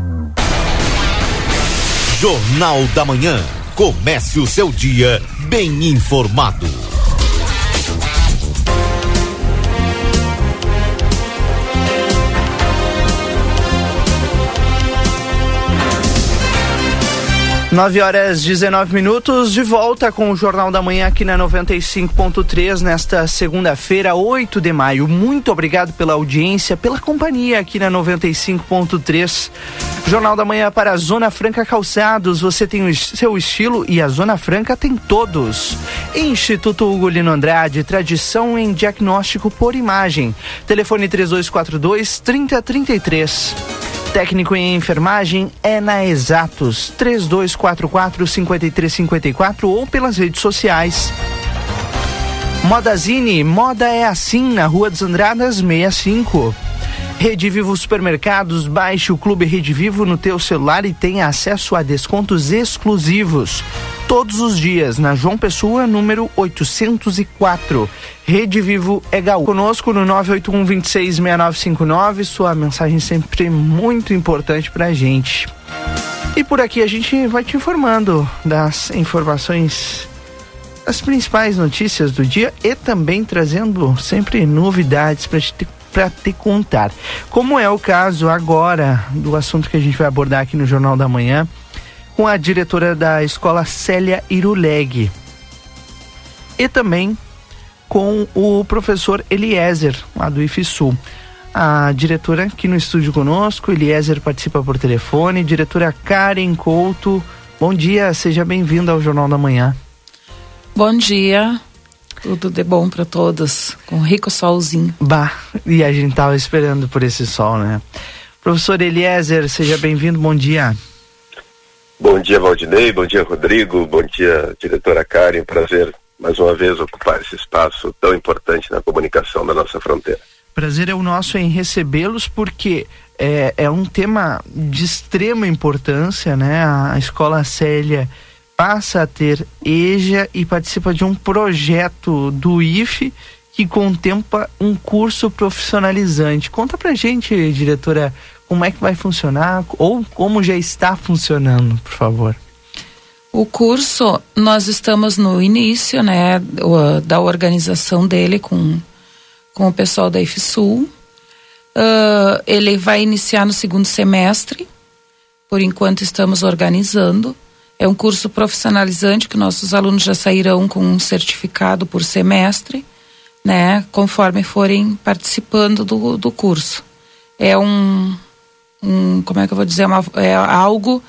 Jornal da Manhã. Comece o seu dia bem informado. 9 horas 19 minutos, de volta com o Jornal da Manhã aqui na 95.3, nesta segunda-feira, 8 de maio. Muito obrigado pela audiência, pela companhia aqui na 95.3. Jornal da Manhã para a Zona Franca Calçados. Você tem o seu estilo e a Zona Franca tem todos. Instituto Hugo Lino Andrade, tradição em diagnóstico por imagem. Telefone 3242 3033. Técnico em enfermagem é na Exatos 3244 5354 ou pelas redes sociais. Modazine, moda é assim na Rua dos Andradas 65. Rede Vivo Supermercados, baixe o Clube Rede Vivo no teu celular e tenha acesso a descontos exclusivos. Todos os dias, na João Pessoa, número 804. Rede Vivo é Gaúcho. Conosco no 981 266959. Sua mensagem sempre muito importante pra gente. E por aqui a gente vai te informando das informações as principais notícias do dia e também trazendo sempre novidades para te para te contar. Como é o caso agora do assunto que a gente vai abordar aqui no Jornal da Manhã, com a diretora da escola Célia Iruleg. E também com o professor Eliezer, lá do IFSU. A diretora aqui no estúdio conosco, Eliezer participa por telefone, diretora Karen Couto. Bom dia, seja bem-vinda ao Jornal da Manhã. Bom dia, tudo de bom para todos, com um rico solzinho. Bah, e a gente tava esperando por esse sol, né? Professor Eliezer, seja bem-vindo, bom dia. Bom dia, Valdinei, bom dia, Rodrigo, bom dia, diretora Karen, prazer mais uma vez ocupar esse espaço tão importante na comunicação da nossa fronteira. Prazer é o nosso em recebê-los porque é, é um tema de extrema importância, né? A Escola Célia passa a ter EJA e participa de um projeto do IFE que contempla um curso profissionalizante. Conta pra gente, diretora, como é que vai funcionar ou como já está funcionando, por favor. O curso, nós estamos no início, né, da organização dele com, com o pessoal da IFSUL. Uh, ele vai iniciar no segundo semestre, por enquanto estamos organizando. É um curso profissionalizante que nossos alunos já sairão com um certificado por semestre, né? Conforme forem participando do, do curso. É um, um, como é que eu vou dizer, uma, é algo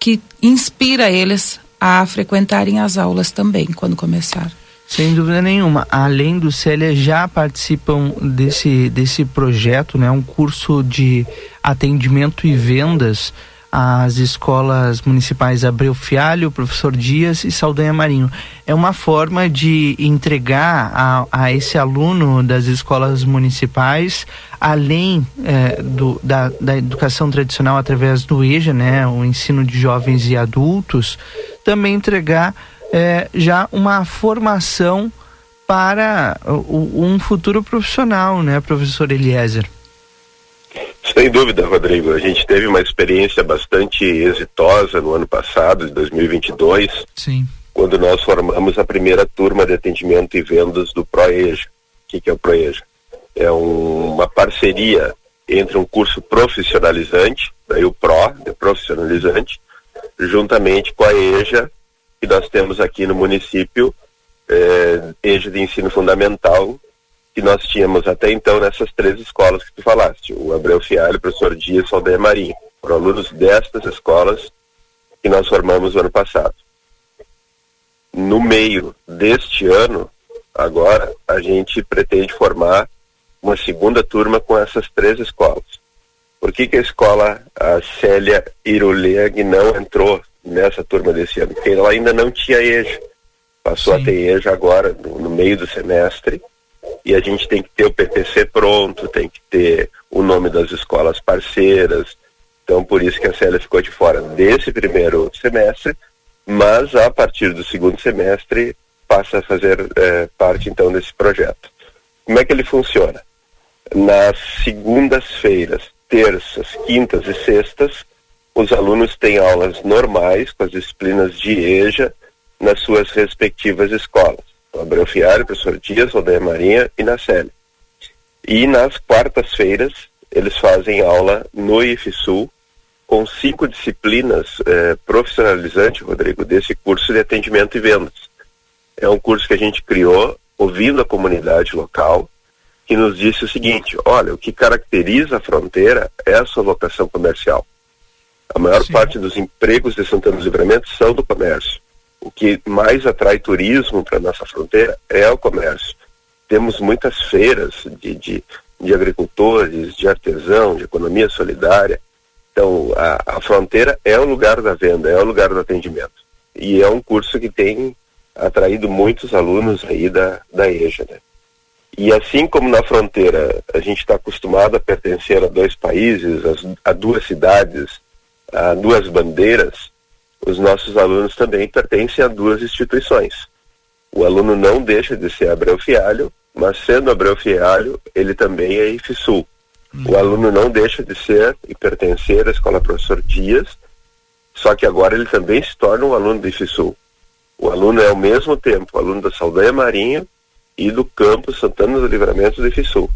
que inspira eles a frequentarem as aulas também quando começar. Sem dúvida nenhuma. Além do Célia, já participam desse, desse projeto, né? Um curso de atendimento e vendas as escolas municipais Abreu Fialho, Professor Dias e Saldanha Marinho. É uma forma de entregar a, a esse aluno das escolas municipais, além é, do, da, da educação tradicional através do EJA, né, o ensino de jovens e adultos, também entregar é, já uma formação para o, um futuro profissional, né, professor Eliezer? Sem dúvida, Rodrigo. A gente teve uma experiência bastante exitosa no ano passado, de 2022, Sim. quando nós formamos a primeira turma de atendimento e vendas do ProEja. O que, que é o ProEja? É um, uma parceria entre um curso profissionalizante, daí o PRO, de profissionalizante, juntamente com a EJA, que nós temos aqui no município, é, EJA de ensino fundamental, que nós tínhamos até então nessas três escolas que tu falaste, o Abreu Fialho, o professor Dias e o Aldeia Marinho. Foram alunos destas escolas que nós formamos no ano passado. No meio deste ano, agora, a gente pretende formar uma segunda turma com essas três escolas. Por que, que a escola a Célia Iruleg não entrou nessa turma desse ano? Porque ela ainda não tinha EJA. Passou Sim. a ter EJA agora, no, no meio do semestre, e a gente tem que ter o PPC pronto, tem que ter o nome das escolas parceiras. Então, por isso que a Célia ficou de fora desse primeiro semestre, mas a partir do segundo semestre passa a fazer é, parte então desse projeto. Como é que ele funciona? Nas segundas-feiras, terças, quintas e sextas, os alunos têm aulas normais com as disciplinas de EJA nas suas respectivas escolas Abreu Fiário, professor Dias, Aldeia Marinha e na Célia. E nas quartas-feiras eles fazem aula no IFSUL com cinco disciplinas eh, profissionalizantes, Rodrigo, desse curso de atendimento e vendas. É um curso que a gente criou ouvindo a comunidade local, que nos disse o seguinte: olha, o que caracteriza a fronteira é a sua vocação comercial. A maior Sim. parte dos empregos de Santana do Livramento são do comércio. O que mais atrai turismo para nossa fronteira é o comércio. Temos muitas feiras de, de, de agricultores, de artesão, de economia solidária. Então, a, a fronteira é o lugar da venda, é o lugar do atendimento. E é um curso que tem atraído muitos alunos aí da, da EJA, né? E assim como na fronteira a gente está acostumado a pertencer a dois países, a, a duas cidades, a duas bandeiras, os nossos alunos também pertencem a duas instituições. O aluno não deixa de ser Abreu Fialho, mas sendo Abreu Fialho, ele também é IFSUL. O uhum. aluno não deixa de ser e pertencer à Escola Professor Dias, só que agora ele também se torna um aluno do IFSUL. O aluno é ao mesmo tempo aluno da Saldanha Marinha e do campus Santana do Livramento do IFSUL.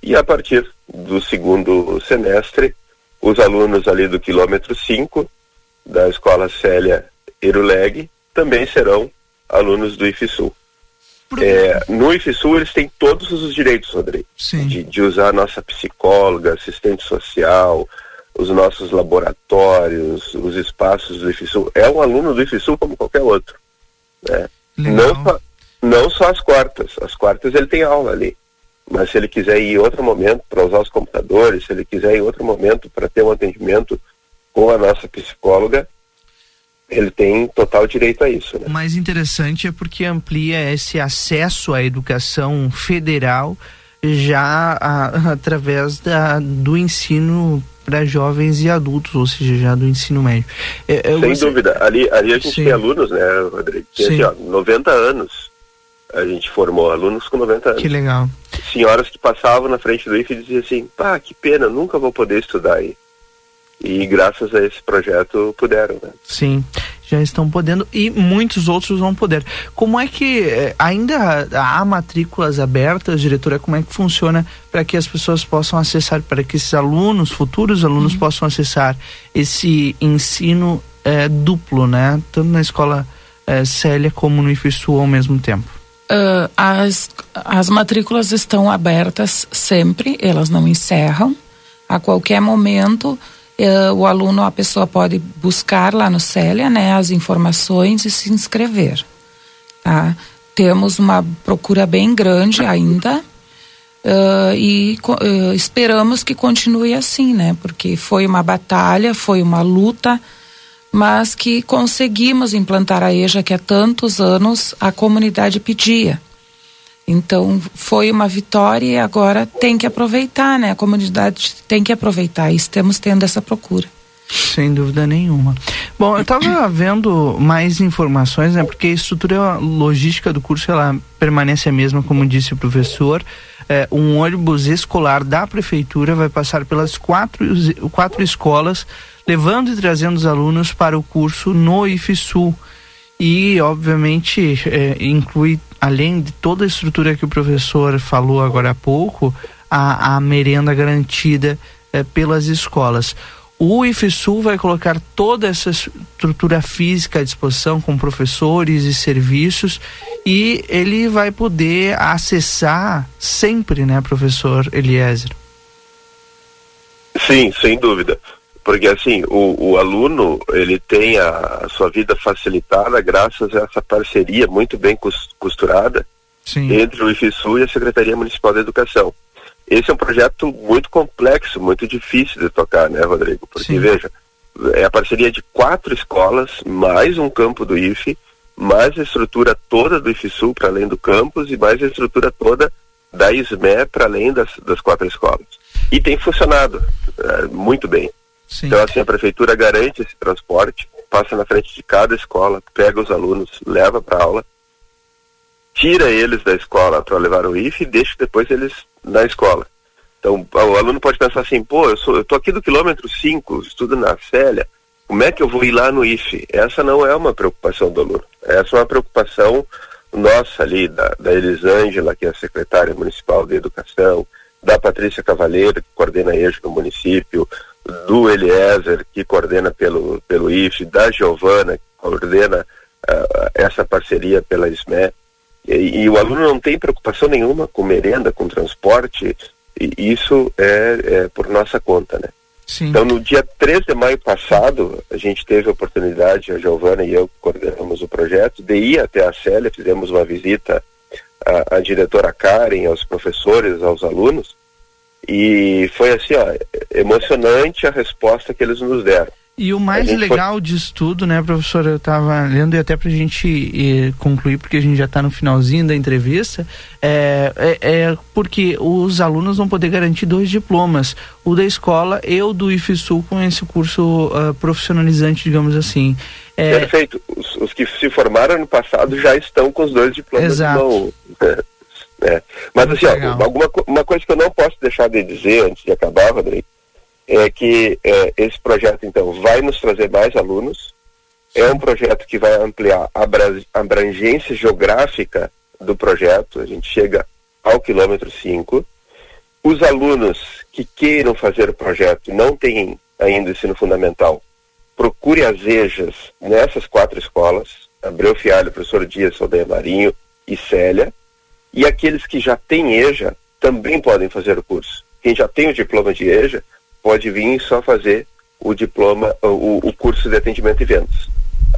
E a partir do segundo semestre, os alunos ali do quilômetro 5 da Escola Célia Eruleg também serão alunos do IFSUL. É, no IFSU eles têm todos os direitos, Rodrigo, de, de, usar a nossa psicóloga, assistente social, os nossos laboratórios, os espaços do IFSU. É um aluno do IFSU como qualquer outro. Né? Não, só, não só as quartas. As quartas ele tem aula ali. Mas se ele quiser ir em outro momento para usar os computadores, se ele quiser ir em outro momento para ter um atendimento com a nossa psicóloga, ele tem total direito a isso. Né? O mais interessante é porque amplia esse acesso à educação federal já a, através da, do ensino para jovens e adultos, ou seja, já do ensino médio. É, Sem dúvida. Ali, ali a gente Sim. tem alunos, né, Rodrigo? Tem assim, ó, 90 anos a gente formou alunos com 90 anos. Que legal. Senhoras que passavam na frente do IFE e diziam assim, pá, que pena, nunca vou poder estudar aí. E graças a esse projeto puderam, né? Sim, já estão podendo e muitos outros vão poder. Como é que eh, ainda há matrículas abertas, diretora? Como é que funciona para que as pessoas possam acessar, para que esses alunos, futuros alunos, uhum. possam acessar esse ensino eh, duplo, né? Tanto na escola eh, Célia como no IFSU ao mesmo tempo? Uh, as, as matrículas estão abertas sempre, elas não encerram. A qualquer momento, uh, o aluno, a pessoa pode buscar lá no Célia né, as informações e se inscrever. Tá? Temos uma procura bem grande ainda. Uh, e uh, esperamos que continue assim, né? Porque foi uma batalha, foi uma luta, mas que conseguimos implantar a EJA que há tantos anos a comunidade pedia. Então foi uma vitória e agora tem que aproveitar, né? A comunidade tem que aproveitar e estamos tendo essa procura. Sem dúvida nenhuma. Bom, eu estava vendo mais informações, né? Porque a estrutura logística do curso ela permanece a mesma, como disse o professor. É, um ônibus escolar da prefeitura vai passar pelas quatro, quatro escolas, levando e trazendo os alunos para o curso no IFSU. E, obviamente, é, inclui além de toda a estrutura que o professor falou agora há pouco, a, a merenda garantida eh, pelas escolas. O IFSU vai colocar toda essa estrutura física à disposição com professores e serviços e ele vai poder acessar sempre, né, professor Eliezer? Sim, sem dúvida. Porque assim, o, o aluno, ele tem a, a, sua vida facilitada graças a essa parceria muito bem costurada Sim. entre o IFSU e a Secretaria Municipal da Educação. Esse é um projeto muito complexo, muito difícil de tocar, né, Rodrigo? Porque, Sim. veja, é a parceria de quatro escolas, mais um campo do IFE, mais a estrutura toda do IFSU para além do campus e mais a estrutura toda da ISME para além das, das quatro escolas. E tem funcionado é, muito bem. Sim. Então, assim, a prefeitura garante esse transporte, passa na frente de cada escola, pega os alunos, leva para aula, tira eles da escola para levar o IF e deixa depois eles na escola. Então, o aluno pode pensar assim, pô, eu, sou, eu tô aqui do quilômetro 5, estudo na Célia, como é que eu vou ir lá no IFE? Essa não é uma preocupação do aluno. Essa é uma preocupação nossa ali, da, da Elisângela, que é a secretária municipal de educação, da Patrícia Cavaleiro, que coordena a no município, do Eliezer, que coordena pelo, pelo IF, da Giovana, que coordena uh, essa parceria pela SME. E, e, o aluno não tem preocupação nenhuma com merenda, com transporte, e isso é, é por nossa conta, né? Sim. Então, no dia 3 de maio passado, a gente teve a oportunidade, a Giovana e eu coordenamos o projeto, de ir até a Célia, fizemos uma visita à, à diretora Karen, aos professores, aos alunos, e foi assim, ó, emocionante a resposta que eles nos deram. E o mais legal foi... disso tudo, né, professor, eu estava lendo e até para a gente eh, concluir, porque a gente já está no finalzinho da entrevista, é, é, é, porque os alunos vão poder garantir dois diplomas, o da escola e o do IFSU com esse curso uh, profissionalizante, digamos assim. É... Perfeito. Os, os, que se formaram no passado já estão com os dois diplomas Exato. É. Mas assim, ó, alguma, uma coisa que eu não posso deixar de dizer antes de acabar, Rodrigo, é que é, esse projeto, então, vai nos trazer mais alunos. É um projeto que vai ampliar a abrangência geográfica do projeto. A gente chega ao quilômetro 5. Os alunos que queiram fazer o projeto e não têm ainda ensino fundamental, procure as EJAs nessas quatro escolas, Abreu Fialho, professor Dias, Saldanha Marinho e Célia. E aqueles que já têm EJA também podem fazer o curso. Quem já tem o diploma de EJA pode vir só fazer o diploma, o, o curso de atendimento e vendas.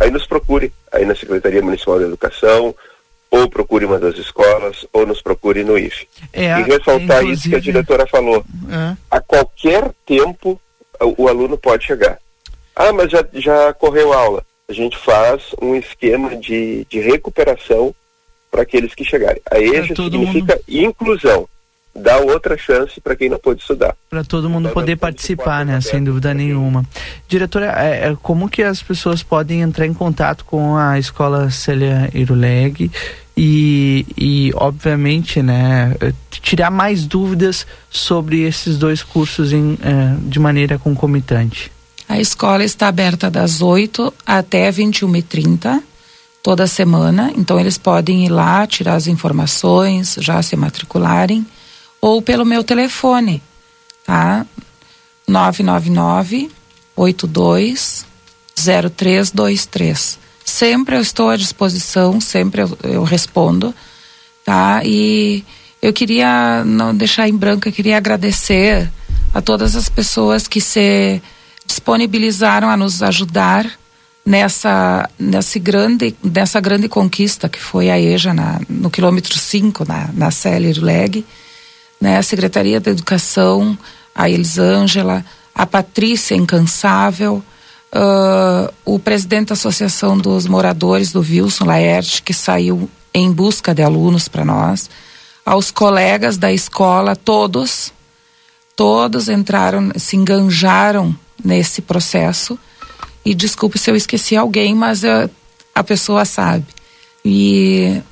Aí nos procure, aí na Secretaria Municipal de Educação, ou procure uma das escolas, ou nos procure no IFE. É, e ressaltar isso que a diretora falou. É. A qualquer tempo o, o, aluno pode chegar. Ah, mas já, já correu aula. A gente faz um esquema de, de recuperação para aqueles que chegarem. A EJA significa mundo... inclusão dá outra chance para quem não pôde estudar. Para todo mundo então, poder participar, né? Sem dúvida nenhuma. Diretora, é, é, como que as pessoas podem entrar em contato com a escola Célia Iruleg e, e, obviamente, né, tirar mais dúvidas sobre esses dois cursos em, é, de maneira concomitante? A escola está aberta das 8 até 21h30 toda semana, então eles podem ir lá, tirar as informações, já se matricularem ou pelo meu telefone, tá? 999 82 0323. Sempre eu estou à disposição, sempre eu, eu respondo, tá? E eu queria não deixar em branco, eu queria agradecer a todas as pessoas que se disponibilizaram a nos ajudar nessa nessa grande nessa grande conquista que foi a EJA na, no quilômetro 5 na na Célia Leg né, a Secretaria da Educação, a Elisângela, a Patrícia Incansável, uh, o presidente da Associação dos Moradores do Wilson Laerte, que saiu em busca de alunos para nós, aos colegas da escola, todos, todos entraram, se enganjaram nesse processo. E desculpe se eu esqueci alguém, mas uh, a pessoa sabe. E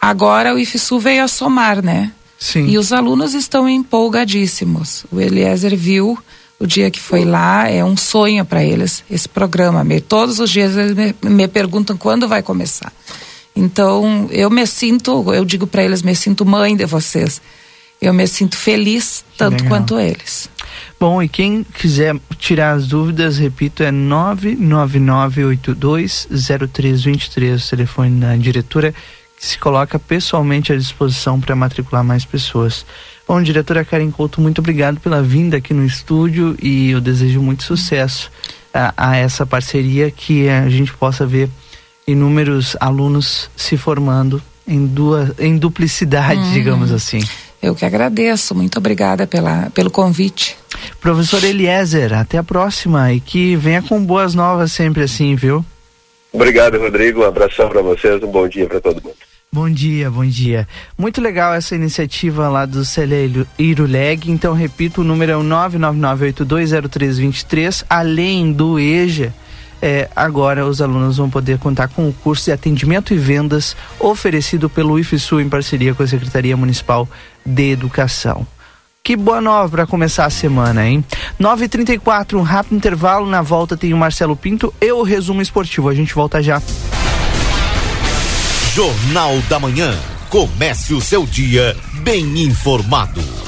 agora o IFSU veio a somar, né? Sim. E os alunos estão empolgadíssimos. O Eliezer viu o dia que foi lá, é um sonho para eles esse programa. Todos os dias eles me, me, perguntam quando vai começar. Então, eu me sinto, eu digo para eles, me sinto mãe de vocês. Eu me sinto feliz tanto quanto eles. Bom, e quem quiser tirar as dúvidas, repito, é 999820323, o telefone da diretora que se coloca pessoalmente à disposição para matricular mais pessoas. Bom, diretora Karen Couto, muito obrigado pela vinda aqui no estúdio e eu desejo muito sucesso a, a essa parceria que a gente possa ver inúmeros alunos se formando em, duas, em duplicidade, uhum. digamos assim. Eu que agradeço, muito obrigada pela, pelo convite. Professor Eliezer, até a próxima e que venha com boas novas sempre assim, viu? Obrigado, Rodrigo. Um abração para vocês, um bom dia para todo mundo. Bom dia, bom dia. Muito legal essa iniciativa lá do Iruleg. Então, repito, o número é o 999820323. Além do EJA, é, agora os alunos vão poder contar com o curso de atendimento e vendas oferecido pelo IFSU em parceria com a Secretaria Municipal de Educação. Que boa nova para começar a semana, hein? 9h34, um rápido intervalo. Na volta tem o Marcelo Pinto e o resumo esportivo. A gente volta já. Jornal da Manhã. Comece o seu dia bem informado.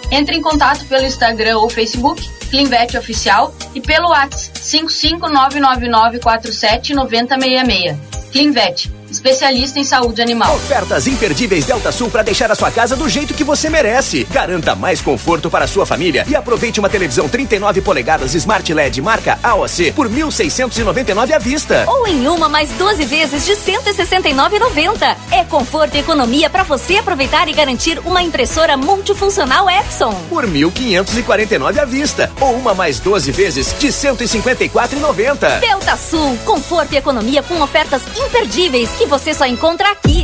Entre em contato pelo Instagram ou Facebook, Clinvet Oficial, e pelo WhatsApp 55999479066. Clinvet especialista em saúde animal. Ofertas imperdíveis Delta Sul para deixar a sua casa do jeito que você merece. Garanta mais conforto para a sua família e aproveite uma televisão 39 polegadas Smart LED marca AOC por 1.699 à vista. Ou em uma mais 12 vezes de 169,90. É conforto e economia para você aproveitar e garantir uma impressora multifuncional Epson. Por 1.549 à vista. Ou uma mais 12 vezes de 154,90. Delta Sul, conforto e economia com ofertas imperdíveis que você só encontra aqui.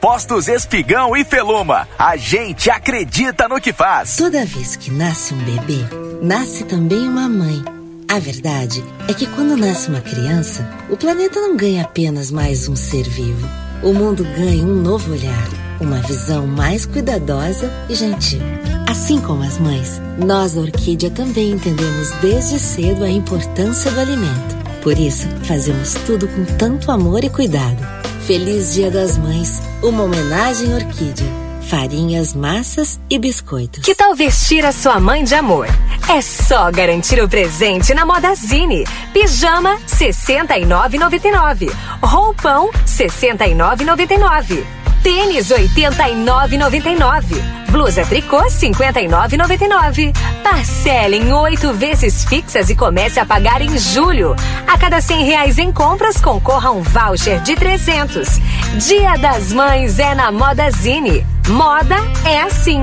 Postos Espigão e Feluma. A gente acredita no que faz. Toda vez que nasce um bebê, nasce também uma mãe. A verdade é que quando nasce uma criança, o planeta não ganha apenas mais um ser vivo. O mundo ganha um novo olhar, uma visão mais cuidadosa e gentil. Assim como as mães, nós da Orquídea também entendemos desde cedo a importância do alimento. Por isso, fazemos tudo com tanto amor e cuidado. Feliz Dia das Mães, uma homenagem Orquídea. Farinhas, massas e biscoitos. Que tal vestir a sua mãe de amor? É só garantir o presente na Modazine. Pijama 69,99. Roupão 69,99. Tênis 89,99. Blusa tricô 59,99. Parcela em oito vezes fixas e comece a pagar em julho. A cada cem reais em compras concorra um voucher de 300. Dia das Mães é na Modazine. Moda é assim.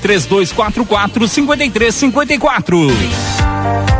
3244 5354.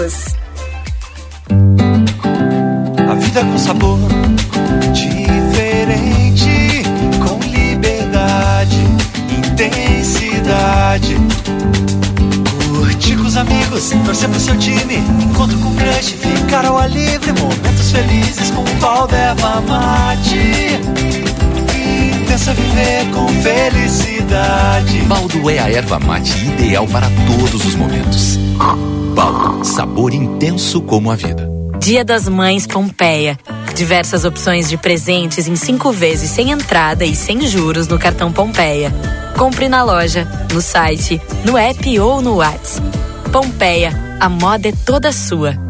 a vida com sabor diferente, com liberdade, intensidade. Curtir com os amigos, torcer pro seu time, encontro com crush, ficar ao ar livre, momentos felizes com o pau erva mate. Intensa viver com felicidade. Baldo é a erva mate ideal para todos os momentos. Baldo, sabor intenso como a vida. Dia das Mães Pompeia. Diversas opções de presentes em cinco vezes sem entrada e sem juros no cartão Pompeia. Compre na loja, no site, no app ou no WhatsApp. Pompeia, a moda é toda sua.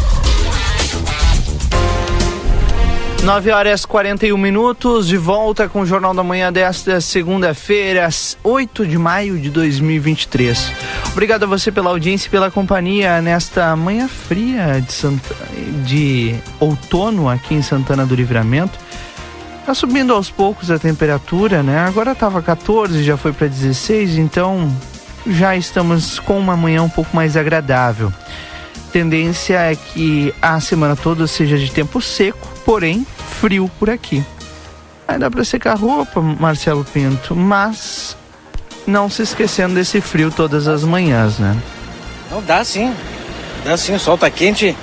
9 horas 41 minutos, de volta com o Jornal da Manhã desta segunda-feira, 8 de maio de 2023. Obrigado a você pela audiência e pela companhia nesta manhã fria de, Santa... de outono aqui em Santana do Livramento. Tá subindo aos poucos a temperatura, né? Agora tava 14, já foi para 16, então já estamos com uma manhã um pouco mais agradável. Tendência é que a semana toda seja de tempo seco, porém frio por aqui. Aí dá para secar roupa, Marcelo Pinto, mas não se esquecendo desse frio todas as manhãs, né? Não dá sim, dá sim, o sol tá quente.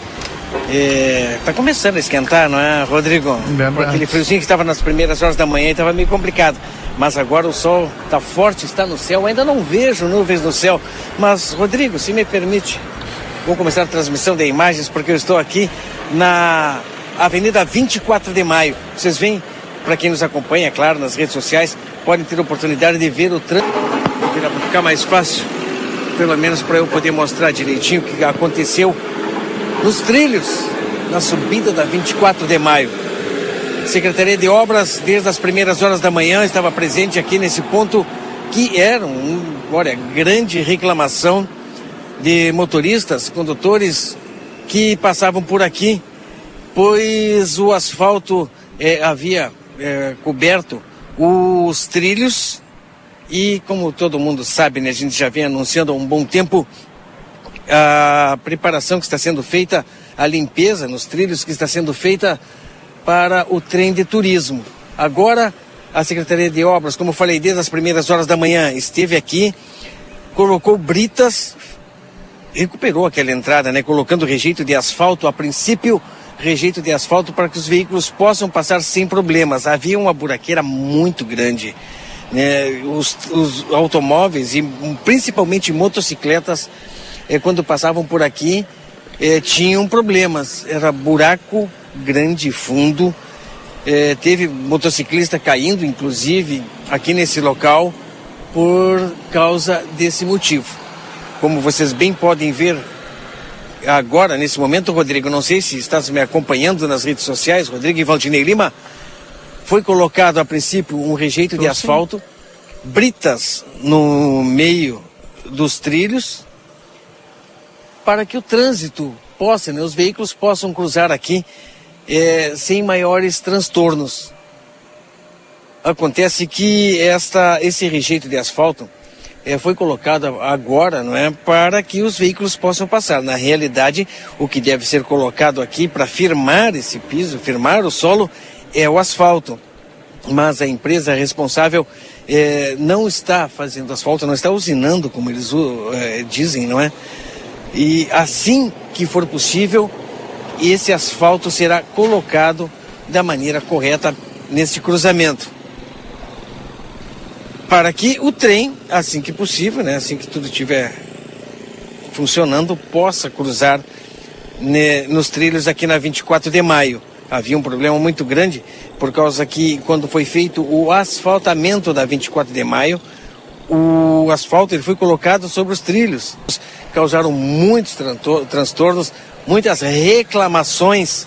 É, tá começando a esquentar, não é, Rodrigo? Verdade. Aquele friozinho que estava nas primeiras horas da manhã estava meio complicado. Mas agora o sol está forte, está no céu. Ainda não vejo nuvens no céu. Mas, Rodrigo, se me permite, vou começar a transmissão de imagens porque eu estou aqui na Avenida 24 de Maio. Vocês veem, para quem nos acompanha, é claro, nas redes sociais, podem ter a oportunidade de ver o trânsito. Para ficar mais fácil, pelo menos para eu poder mostrar direitinho o que aconteceu nos trilhos, na subida da 24 de maio. Secretaria de Obras, desde as primeiras horas da manhã, estava presente aqui nesse ponto que era um, olha, grande reclamação de motoristas, condutores que passavam por aqui, pois o asfalto eh, havia eh, coberto os trilhos e, como todo mundo sabe, né, a gente já vem anunciando há um bom tempo a preparação que está sendo feita, a limpeza nos trilhos que está sendo feita para o trem de turismo. Agora, a Secretaria de Obras, como falei, desde as primeiras horas da manhã, esteve aqui, colocou britas, recuperou aquela entrada, né, colocando rejeito de asfalto, a princípio, rejeito de asfalto para que os veículos possam passar sem problemas. Havia uma buraqueira muito grande. Né, os, os automóveis e principalmente motocicletas eh, quando passavam por aqui, eh, tinham problemas. Era buraco grande, fundo. Eh, teve motociclista caindo, inclusive, aqui nesse local, por causa desse motivo. Como vocês bem podem ver agora, nesse momento, Rodrigo, não sei se estás me acompanhando nas redes sociais, Rodrigo e Valdinei Lima, foi colocado a princípio um rejeito de asfalto, britas no meio dos trilhos, para que o trânsito possa, né, os veículos possam cruzar aqui é, sem maiores transtornos. Acontece que esta, esse rejeito de asfalto é, foi colocado agora, não é, para que os veículos possam passar. Na realidade, o que deve ser colocado aqui para firmar esse piso, firmar o solo, é o asfalto. Mas a empresa responsável é, não está fazendo asfalto, não está usinando, como eles é, dizem, não é? E assim que for possível, esse asfalto será colocado da maneira correta neste cruzamento. Para que o trem, assim que possível, né, assim que tudo estiver funcionando, possa cruzar né, nos trilhos aqui na 24 de maio. Havia um problema muito grande, por causa que quando foi feito o asfaltamento da 24 de maio, o asfalto ele foi colocado sobre os trilhos. Causaram muitos transtornos, muitas reclamações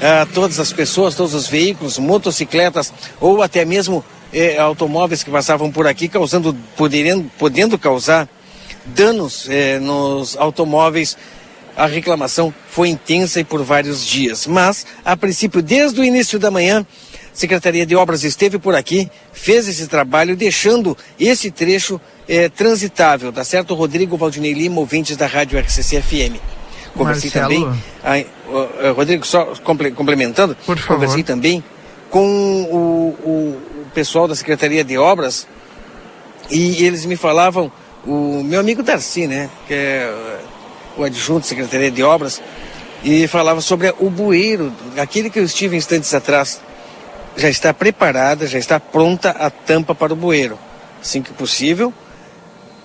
a todas as pessoas, todos os veículos, motocicletas ou até mesmo eh, automóveis que passavam por aqui, causando, podendo, podendo causar danos eh, nos automóveis. A reclamação foi intensa e por vários dias. Mas, a princípio, desde o início da manhã, a Secretaria de Obras esteve por aqui, fez esse trabalho, deixando esse trecho eh, transitável. Tá certo, Rodrigo Valdinei Lima, ouvintes da Rádio RCC FM. Conversei Marcelo. também, a, Rodrigo, só comple- complementando, Por favor. conversei também com o- o pessoal da Secretaria de Obras e eles me falavam, o meu amigo Darcy, né, que é o adjunto da Secretaria de Obras, e falava sobre o bueiro, aquele que eu estive instantes atrás, já está preparada, já está pronta a tampa para o bueiro. Assim que possível,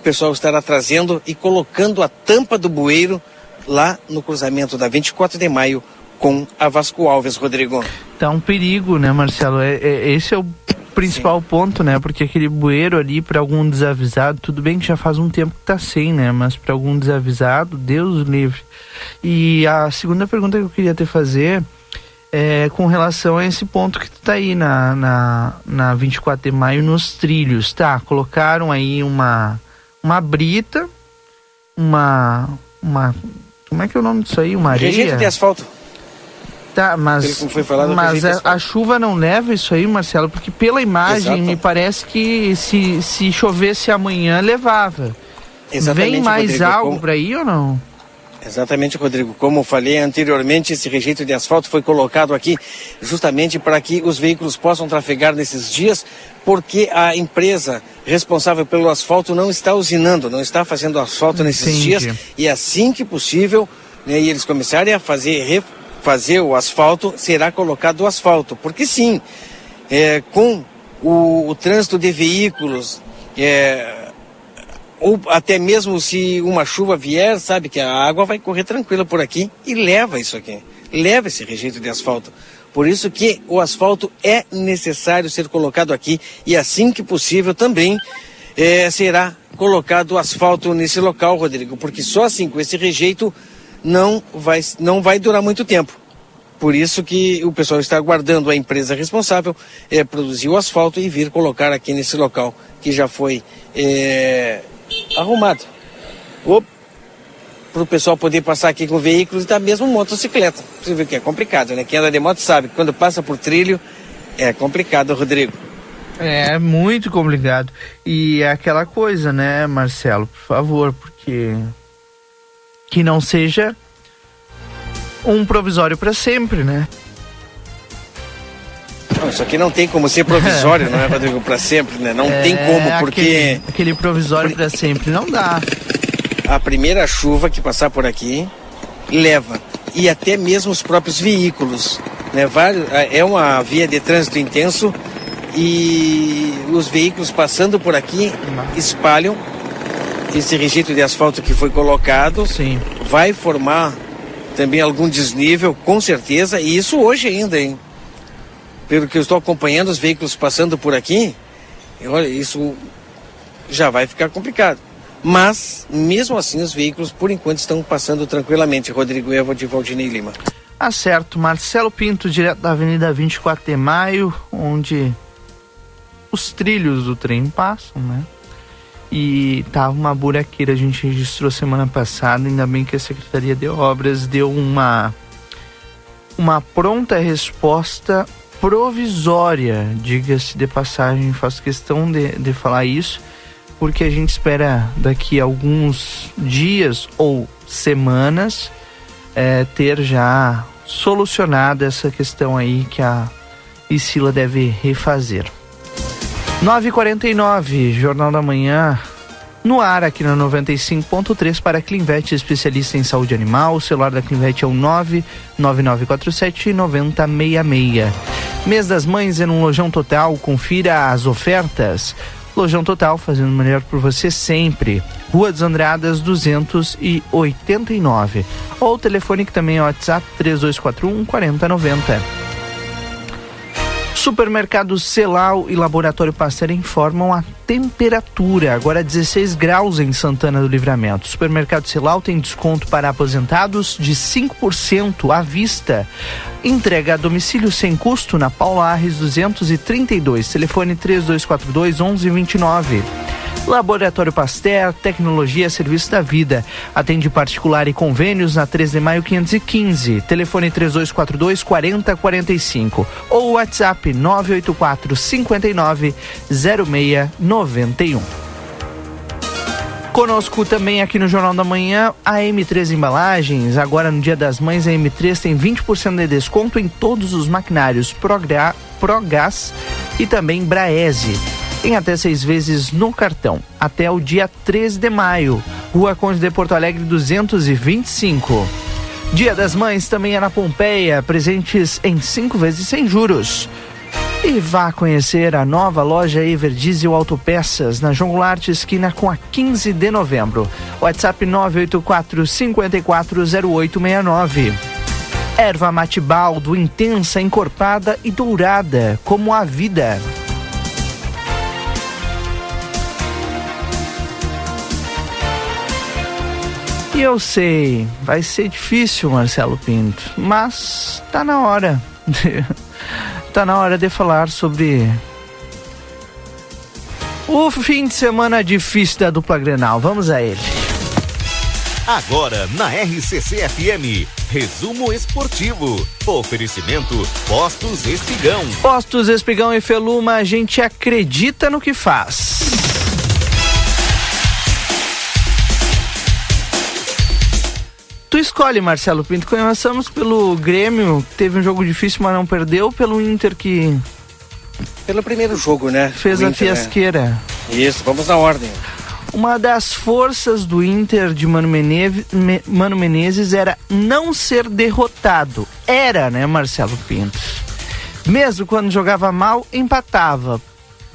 o pessoal estará trazendo e colocando a tampa do bueiro lá no cruzamento da 24 de maio com a Vasco Alves, Rodrigo. Tá um perigo, né, Marcelo? É, é- esse é o principal ponto, né? Porque aquele bueiro ali, para algum desavisado, tudo bem que já faz um tempo que tá sem, né? Mas para algum desavisado, Deus o livre. E a segunda pergunta que eu queria te fazer é com relação a esse ponto que tu tá aí na, na, na 24 de maio nos trilhos, tá? Colocaram aí uma, uma brita, uma. uma como é que é o nome disso aí? Uma areia? Rejeito de asfalto. Tá, mas, falado, mas a, asfalto. a chuva não leva isso aí, Marcelo? Porque pela imagem Exato. me parece que se, se chovesse amanhã, levava. Exatamente, Vem mais Rodrigo, algo como- por aí ou não? Exatamente, Rodrigo. Como eu falei anteriormente, esse rejeito de asfalto foi colocado aqui justamente para que os veículos possam trafegar nesses dias, porque a empresa responsável pelo asfalto não está usinando, não está fazendo asfalto nesses Entendi. dias. E assim que possível, né, e eles começarem a fazer, refazer o asfalto, será colocado o asfalto. Porque sim, é, com o, o trânsito de veículos, é, ou até mesmo se uma chuva vier, sabe que a água vai correr tranquila por aqui e leva isso aqui, leva esse rejeito de asfalto. Por isso que o asfalto é necessário ser colocado aqui e assim que possível também eh, será colocado o asfalto nesse local, Rodrigo, porque só assim com esse rejeito não vai, não vai durar muito tempo. Por isso que o pessoal está aguardando a empresa responsável eh, produzir o asfalto e vir colocar aqui nesse local que já foi eh, arrumado. Para o pessoal poder passar aqui com veículos e até mesmo motocicleta. Você vê que é complicado, né? Quem anda de moto sabe que quando passa por trilho é complicado, Rodrigo. É muito complicado. E é aquela coisa, né, Marcelo? Por favor, porque. Que não seja um provisório para sempre, né? Não, isso aqui não tem como ser provisório, não é, Rodrigo? Para sempre, né? Não É, tem como, porque Aquele, aquele provisório para sempre não dá. a primeira chuva que passar por aqui leva. E até mesmo os próprios veículos. Né? É uma via de trânsito intenso e os veículos passando por aqui espalham esse rejeito de asfalto que foi colocado. Sim. Vai formar também algum desnível, com certeza, e isso hoje ainda, hein? Pelo que eu estou acompanhando os veículos passando por aqui, olha, isso já vai ficar complicado. Mas, mesmo assim, os veículos, por enquanto, estão passando tranquilamente. Rodrigo Evo de Valdinei Lima. Tá certo, Marcelo Pinto, direto da Avenida 24 de Maio, onde os trilhos do trem passam, né? E tava uma buraqueira, a gente registrou semana passada, ainda bem que a Secretaria de Obras deu uma uma pronta resposta provisória, diga-se de passagem, faço questão de, de falar isso, porque a gente espera daqui alguns dias ou semanas é, ter já solucionado essa questão aí que a Isila deve refazer. 9h49, Jornal da Manhã, no ar aqui na 95.3 para a Clinvet, especialista em saúde animal. O celular da Clinvet é o 99947 9066. Mês das Mães é no Lojão Total, confira as ofertas. Lojão Total, fazendo melhor por você sempre. Rua dos Andradas 289. Ou o telefone que também é WhatsApp 3241 4090. Supermercado Celal e Laboratório Pasteur informam a temperatura, agora 16 graus em Santana do Livramento. Supermercado Celal tem desconto para aposentados de 5% à vista. Entrega a domicílio sem custo na Paula Arres 232, telefone 3242 1129. Laboratório Pasteur, tecnologia serviço da vida. Atende particular e convênios na 3 de maio 515. Telefone 3242 4045 ou WhatsApp 984 59 0691. Conosco também aqui no Jornal da Manhã, a M3 Embalagens. Agora no Dia das Mães, a M3 tem 20% de desconto em todos os maquinários Progra, Progás e também Braese em até seis vezes no cartão, até o dia 13 de maio. Rua Conde de Porto Alegre 225. Dia das Mães também é na Pompeia, presentes em cinco vezes sem juros. E vá conhecer a nova loja Everdiesel Autopeças na João Goulart, esquina com a 15 de novembro. WhatsApp 984 540869. Erva mate baldo, intensa, encorpada e dourada, como a vida. E eu sei, vai ser difícil, Marcelo Pinto, mas tá na hora. De, tá na hora de falar sobre o fim de semana difícil da dupla Grenal. Vamos a ele. Agora na RCC FM, resumo esportivo. Oferecimento Postos Espigão. Postos Espigão e Feluma, a gente acredita no que faz. Escolhe, Marcelo Pinto. Começamos pelo Grêmio, que teve um jogo difícil, mas não perdeu. Pelo Inter, que. Pelo primeiro jogo, né? Fez o a Inter, fiasqueira. Né? Isso, vamos na ordem. Uma das forças do Inter de Mano Menezes, Mano Menezes era não ser derrotado. Era, né, Marcelo Pinto? Mesmo quando jogava mal, empatava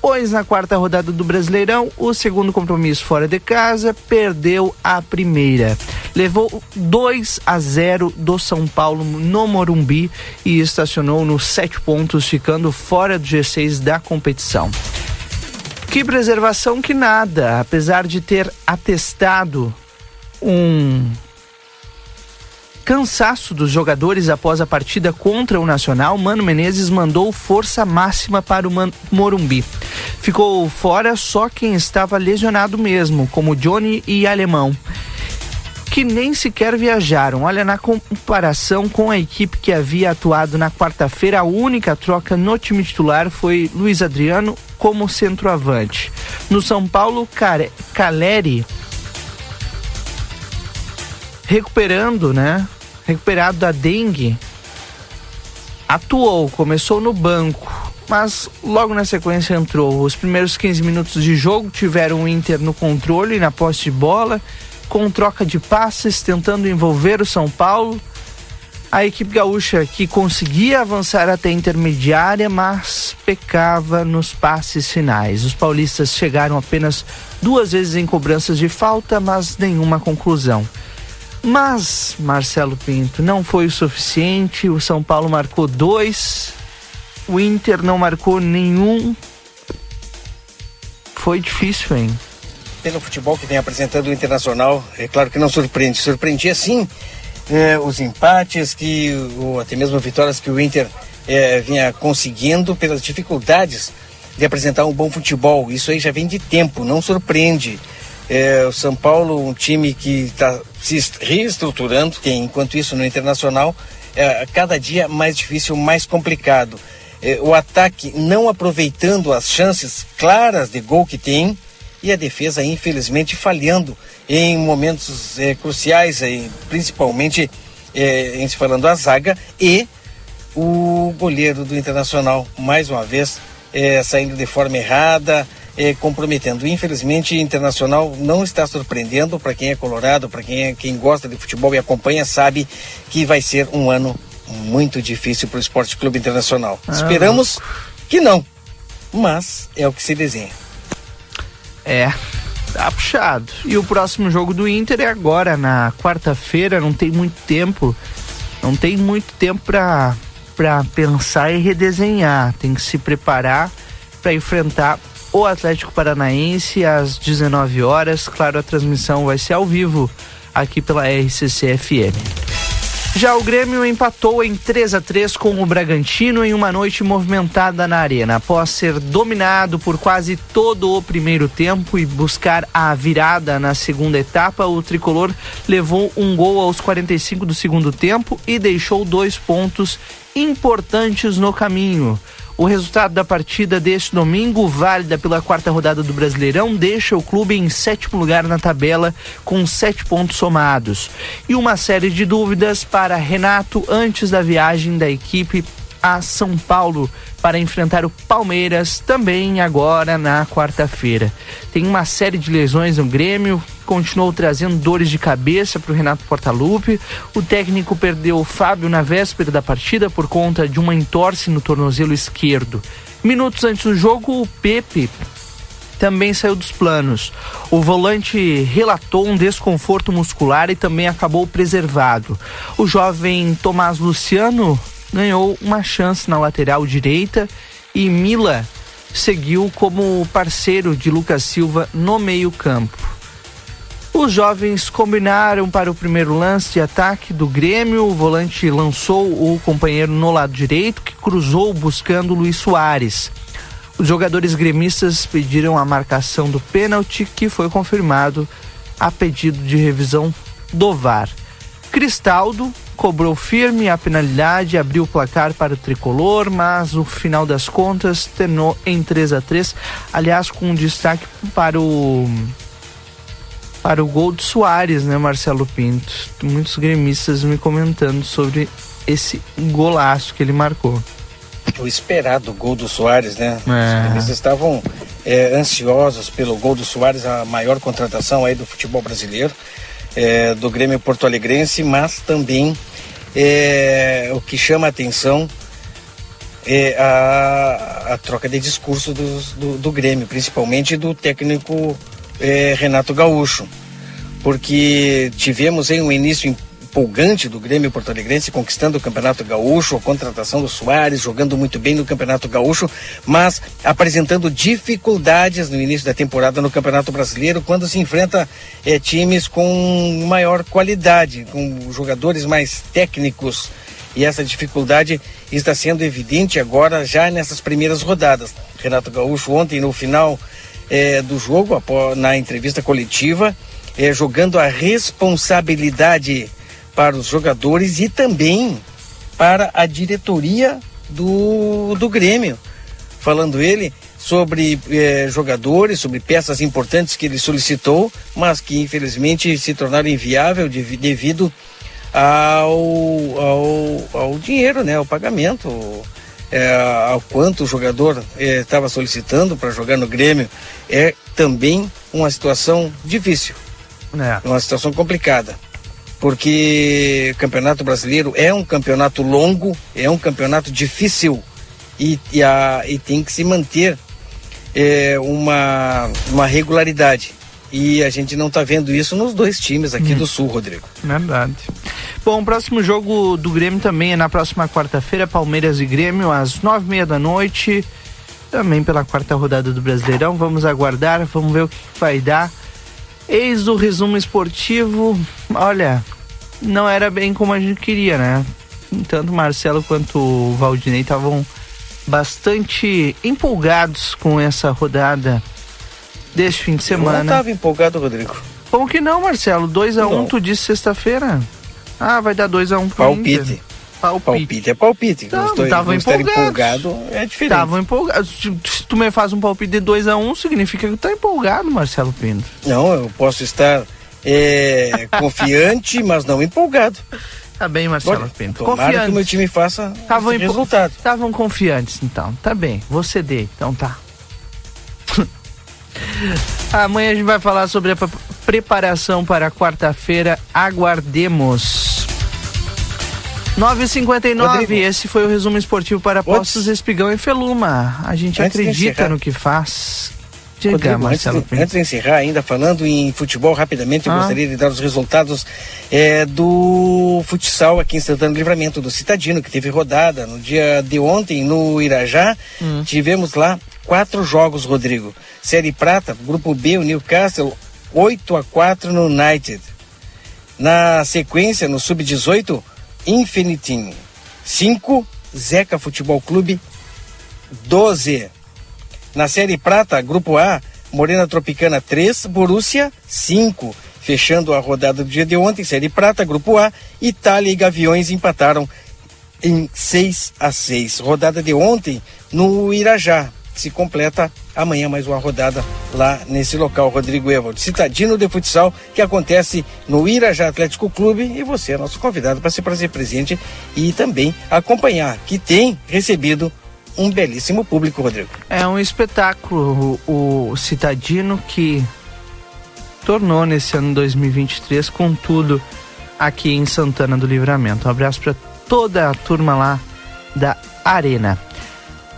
pois na quarta rodada do Brasileirão, o segundo compromisso fora de casa perdeu a primeira. Levou 2 a 0 do São Paulo no Morumbi e estacionou nos sete pontos, ficando fora do G6 da competição. Que preservação que nada, apesar de ter atestado um cansaço dos jogadores após a partida contra o Nacional, Mano Menezes mandou força máxima para o Man Morumbi. Ficou fora só quem estava lesionado mesmo, como Johnny e Alemão que nem sequer viajaram. Olha, na comparação com a equipe que havia atuado na quarta-feira, a única troca no time titular foi Luiz Adriano como centroavante. No São Paulo, Caleri recuperando, né? Recuperado da dengue, atuou, começou no banco, mas logo na sequência entrou. Os primeiros 15 minutos de jogo tiveram o Inter no controle, na posse de bola, com troca de passes, tentando envolver o São Paulo. A equipe gaúcha que conseguia avançar até a intermediária, mas pecava nos passes finais. Os paulistas chegaram apenas duas vezes em cobranças de falta, mas nenhuma conclusão. Mas, Marcelo Pinto, não foi o suficiente. O São Paulo marcou dois, o Inter não marcou nenhum. Foi difícil, hein? Pelo futebol que vem apresentando o Internacional, é claro que não surpreende. Surpreendia sim é, os empates, que, ou até mesmo vitórias que o Inter é, vinha conseguindo pelas dificuldades de apresentar um bom futebol. Isso aí já vem de tempo, não surpreende. É, o São Paulo, um time que está se reestruturando, tem, enquanto isso no Internacional, é, cada dia mais difícil, mais complicado. É, o ataque não aproveitando as chances claras de gol que tem e a defesa, infelizmente, falhando em momentos é, cruciais, principalmente é, em se falando a zaga e o goleiro do Internacional, mais uma vez, é, saindo de forma errada, eh, comprometendo. Infelizmente, Internacional não está surpreendendo para quem é colorado, para quem, é, quem gosta de futebol e acompanha, sabe que vai ser um ano muito difícil para o Esporte Clube Internacional. Ah, Esperamos que não, mas é o que se desenha. É, tá puxado. E o próximo jogo do Inter é agora, na quarta-feira, não tem muito tempo. Não tem muito tempo para pensar e redesenhar, tem que se preparar para enfrentar o Atlético Paranaense às 19 horas. Claro, a transmissão vai ser ao vivo aqui pela RCC FM. Já o Grêmio empatou em 3 a 3 com o Bragantino em uma noite movimentada na arena. Após ser dominado por quase todo o primeiro tempo e buscar a virada na segunda etapa, o tricolor levou um gol aos 45 do segundo tempo e deixou dois pontos importantes no caminho. O resultado da partida deste domingo, válida pela quarta rodada do Brasileirão, deixa o clube em sétimo lugar na tabela com sete pontos somados. E uma série de dúvidas para Renato antes da viagem da equipe a São Paulo para enfrentar o Palmeiras também agora na quarta-feira. Tem uma série de lesões no Grêmio, continuou trazendo dores de cabeça para o Renato Portaluppi. O técnico perdeu o Fábio na véspera da partida por conta de uma entorse no tornozelo esquerdo. Minutos antes do jogo, o Pepe também saiu dos planos. O volante relatou um desconforto muscular e também acabou preservado. O jovem Tomás Luciano ganhou uma chance na lateral direita e Mila seguiu como parceiro de Lucas Silva no meio-campo. Os jovens combinaram para o primeiro lance de ataque do Grêmio. O volante lançou o companheiro no lado direito, que cruzou buscando Luiz Soares. Os jogadores gremistas pediram a marcação do pênalti, que foi confirmado a pedido de revisão do VAR. Cristaldo cobrou firme a penalidade, abriu o placar para o tricolor, mas o final das contas terminou em 3 a 3 aliás, com um destaque para o para o gol de Soares, né, Marcelo Pinto? Muitos gremistas me comentando sobre esse golaço que ele marcou. O esperado gol do Soares, né? É. Eles estavam é, ansiosos pelo gol do Soares, a maior contratação aí do futebol brasileiro é, do Grêmio Porto Alegrense, mas também é, o que chama a atenção é a, a troca de discurso do, do, do Grêmio, principalmente do técnico é, Renato Gaúcho, porque tivemos em um início empolgante do Grêmio Porto Alegrense, conquistando o Campeonato Gaúcho, a contratação do Soares, jogando muito bem no Campeonato Gaúcho, mas apresentando dificuldades no início da temporada no Campeonato Brasileiro, quando se enfrenta é, times com maior qualidade, com jogadores mais técnicos. E essa dificuldade está sendo evidente agora, já nessas primeiras rodadas. Renato Gaúcho, ontem, no final é, do jogo, na entrevista coletiva, é, jogando a responsabilidade para os jogadores e também para a diretoria do, do Grêmio. Falando ele sobre eh, jogadores, sobre peças importantes que ele solicitou, mas que infelizmente se tornaram inviável devido ao, ao, ao dinheiro, né, ao pagamento, é, ao quanto o jogador estava solicitando para jogar no Grêmio. É também uma situação difícil, é. uma situação complicada porque o Campeonato Brasileiro é um campeonato longo, é um campeonato difícil e, e, a, e tem que se manter é, uma, uma regularidade. E a gente não está vendo isso nos dois times aqui hum. do Sul, Rodrigo. Verdade. Bom, o próximo jogo do Grêmio também é na próxima quarta-feira, Palmeiras e Grêmio, às nove e meia da noite. Também pela quarta rodada do Brasileirão. Vamos aguardar, vamos ver o que vai dar. Eis o resumo esportivo. Olha, não era bem como a gente queria, né? Tanto o Marcelo quanto o Valdinei estavam bastante empolgados com essa rodada deste fim de semana. Eu não estava empolgado, Rodrigo. Como que não, Marcelo? 2x1, um, tu disse sexta-feira. Ah, vai dar 2x1 um pro Palpite. Inter. Palpite. palpite é palpite. Não, dois, tava empolgado é diferente. Estavam empolgados. Se tu me faz um palpite de 2x1, um, significa que tu tá empolgado, Marcelo Pinto. Não, eu posso estar é, confiante, mas não empolgado. Tá bem, Marcelo Olha, Pinto. Tomara que o meu time faça Tavam esse resultado. Estavam confiantes, então. Tá bem, vou ceder, então tá. Amanhã a gente vai falar sobre a preparação para quarta-feira. Aguardemos. 9h59, esse foi o resumo esportivo para Postos Espigão e Feluma. A gente Antes acredita no que faz. Diga, Rodrigo, antes, Marcelo de, antes de encerrar, ainda falando em futebol, rapidamente, eu Ah. gostaria de dar os resultados é, do futsal aqui em Santana do Livramento, do Citadino, que teve rodada no dia de ontem no Irajá. Hum. Tivemos lá quatro jogos, Rodrigo. Série Prata, Grupo B, o Newcastle, 8 a 4 no United. Na sequência, no Sub-18, Infinitim 5, Zeca Futebol Clube 12. Na Série Prata, Grupo A, Morena Tropicana 3, Borussia 5. Fechando a rodada do dia de ontem, Série Prata, Grupo A, Itália e Gaviões empataram em 6 a 6. Rodada de ontem no Irajá. Se completa amanhã mais uma rodada lá nesse local, Rodrigo Evald. Citadino de futsal que acontece no Irajá Atlético Clube e você é nosso convidado para se fazer presente e também acompanhar, que tem recebido um belíssimo público, Rodrigo. É um espetáculo o, o Citadino que tornou nesse ano 2023 com tudo aqui em Santana do Livramento. Um abraço para toda a turma lá da Arena.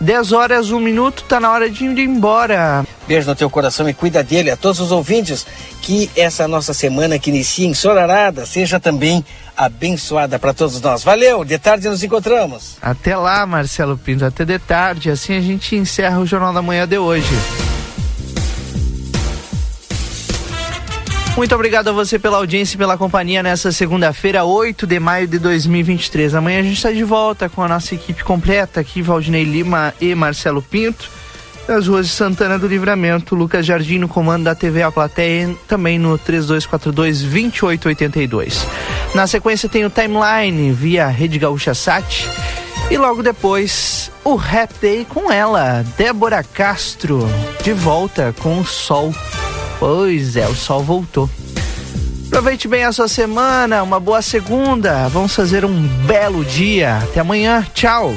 10 horas, 1 minuto, tá na hora de ir embora. Beijo no teu coração e cuida dele. A todos os ouvintes, que essa nossa semana que inicia ensolarada seja também abençoada para todos nós. Valeu, de tarde nos encontramos. Até lá, Marcelo Pinto, até de tarde. Assim a gente encerra o Jornal da Manhã de hoje. Muito obrigado a você pela audiência e pela companhia nessa segunda-feira, 8 de maio de 2023. Amanhã a gente está de volta com a nossa equipe completa aqui, Valdinei Lima e Marcelo Pinto. Das ruas de Santana do Livramento, Lucas Jardim no comando da TV A Plateia, também no 3242-2882. Na sequência tem o Timeline via Rede Gaúcha Sat. E logo depois, o Rap Day com ela, Débora Castro, de volta com o sol. Pois é, o sol voltou. Aproveite bem a sua semana, uma boa segunda. Vamos fazer um belo dia. Até amanhã. Tchau.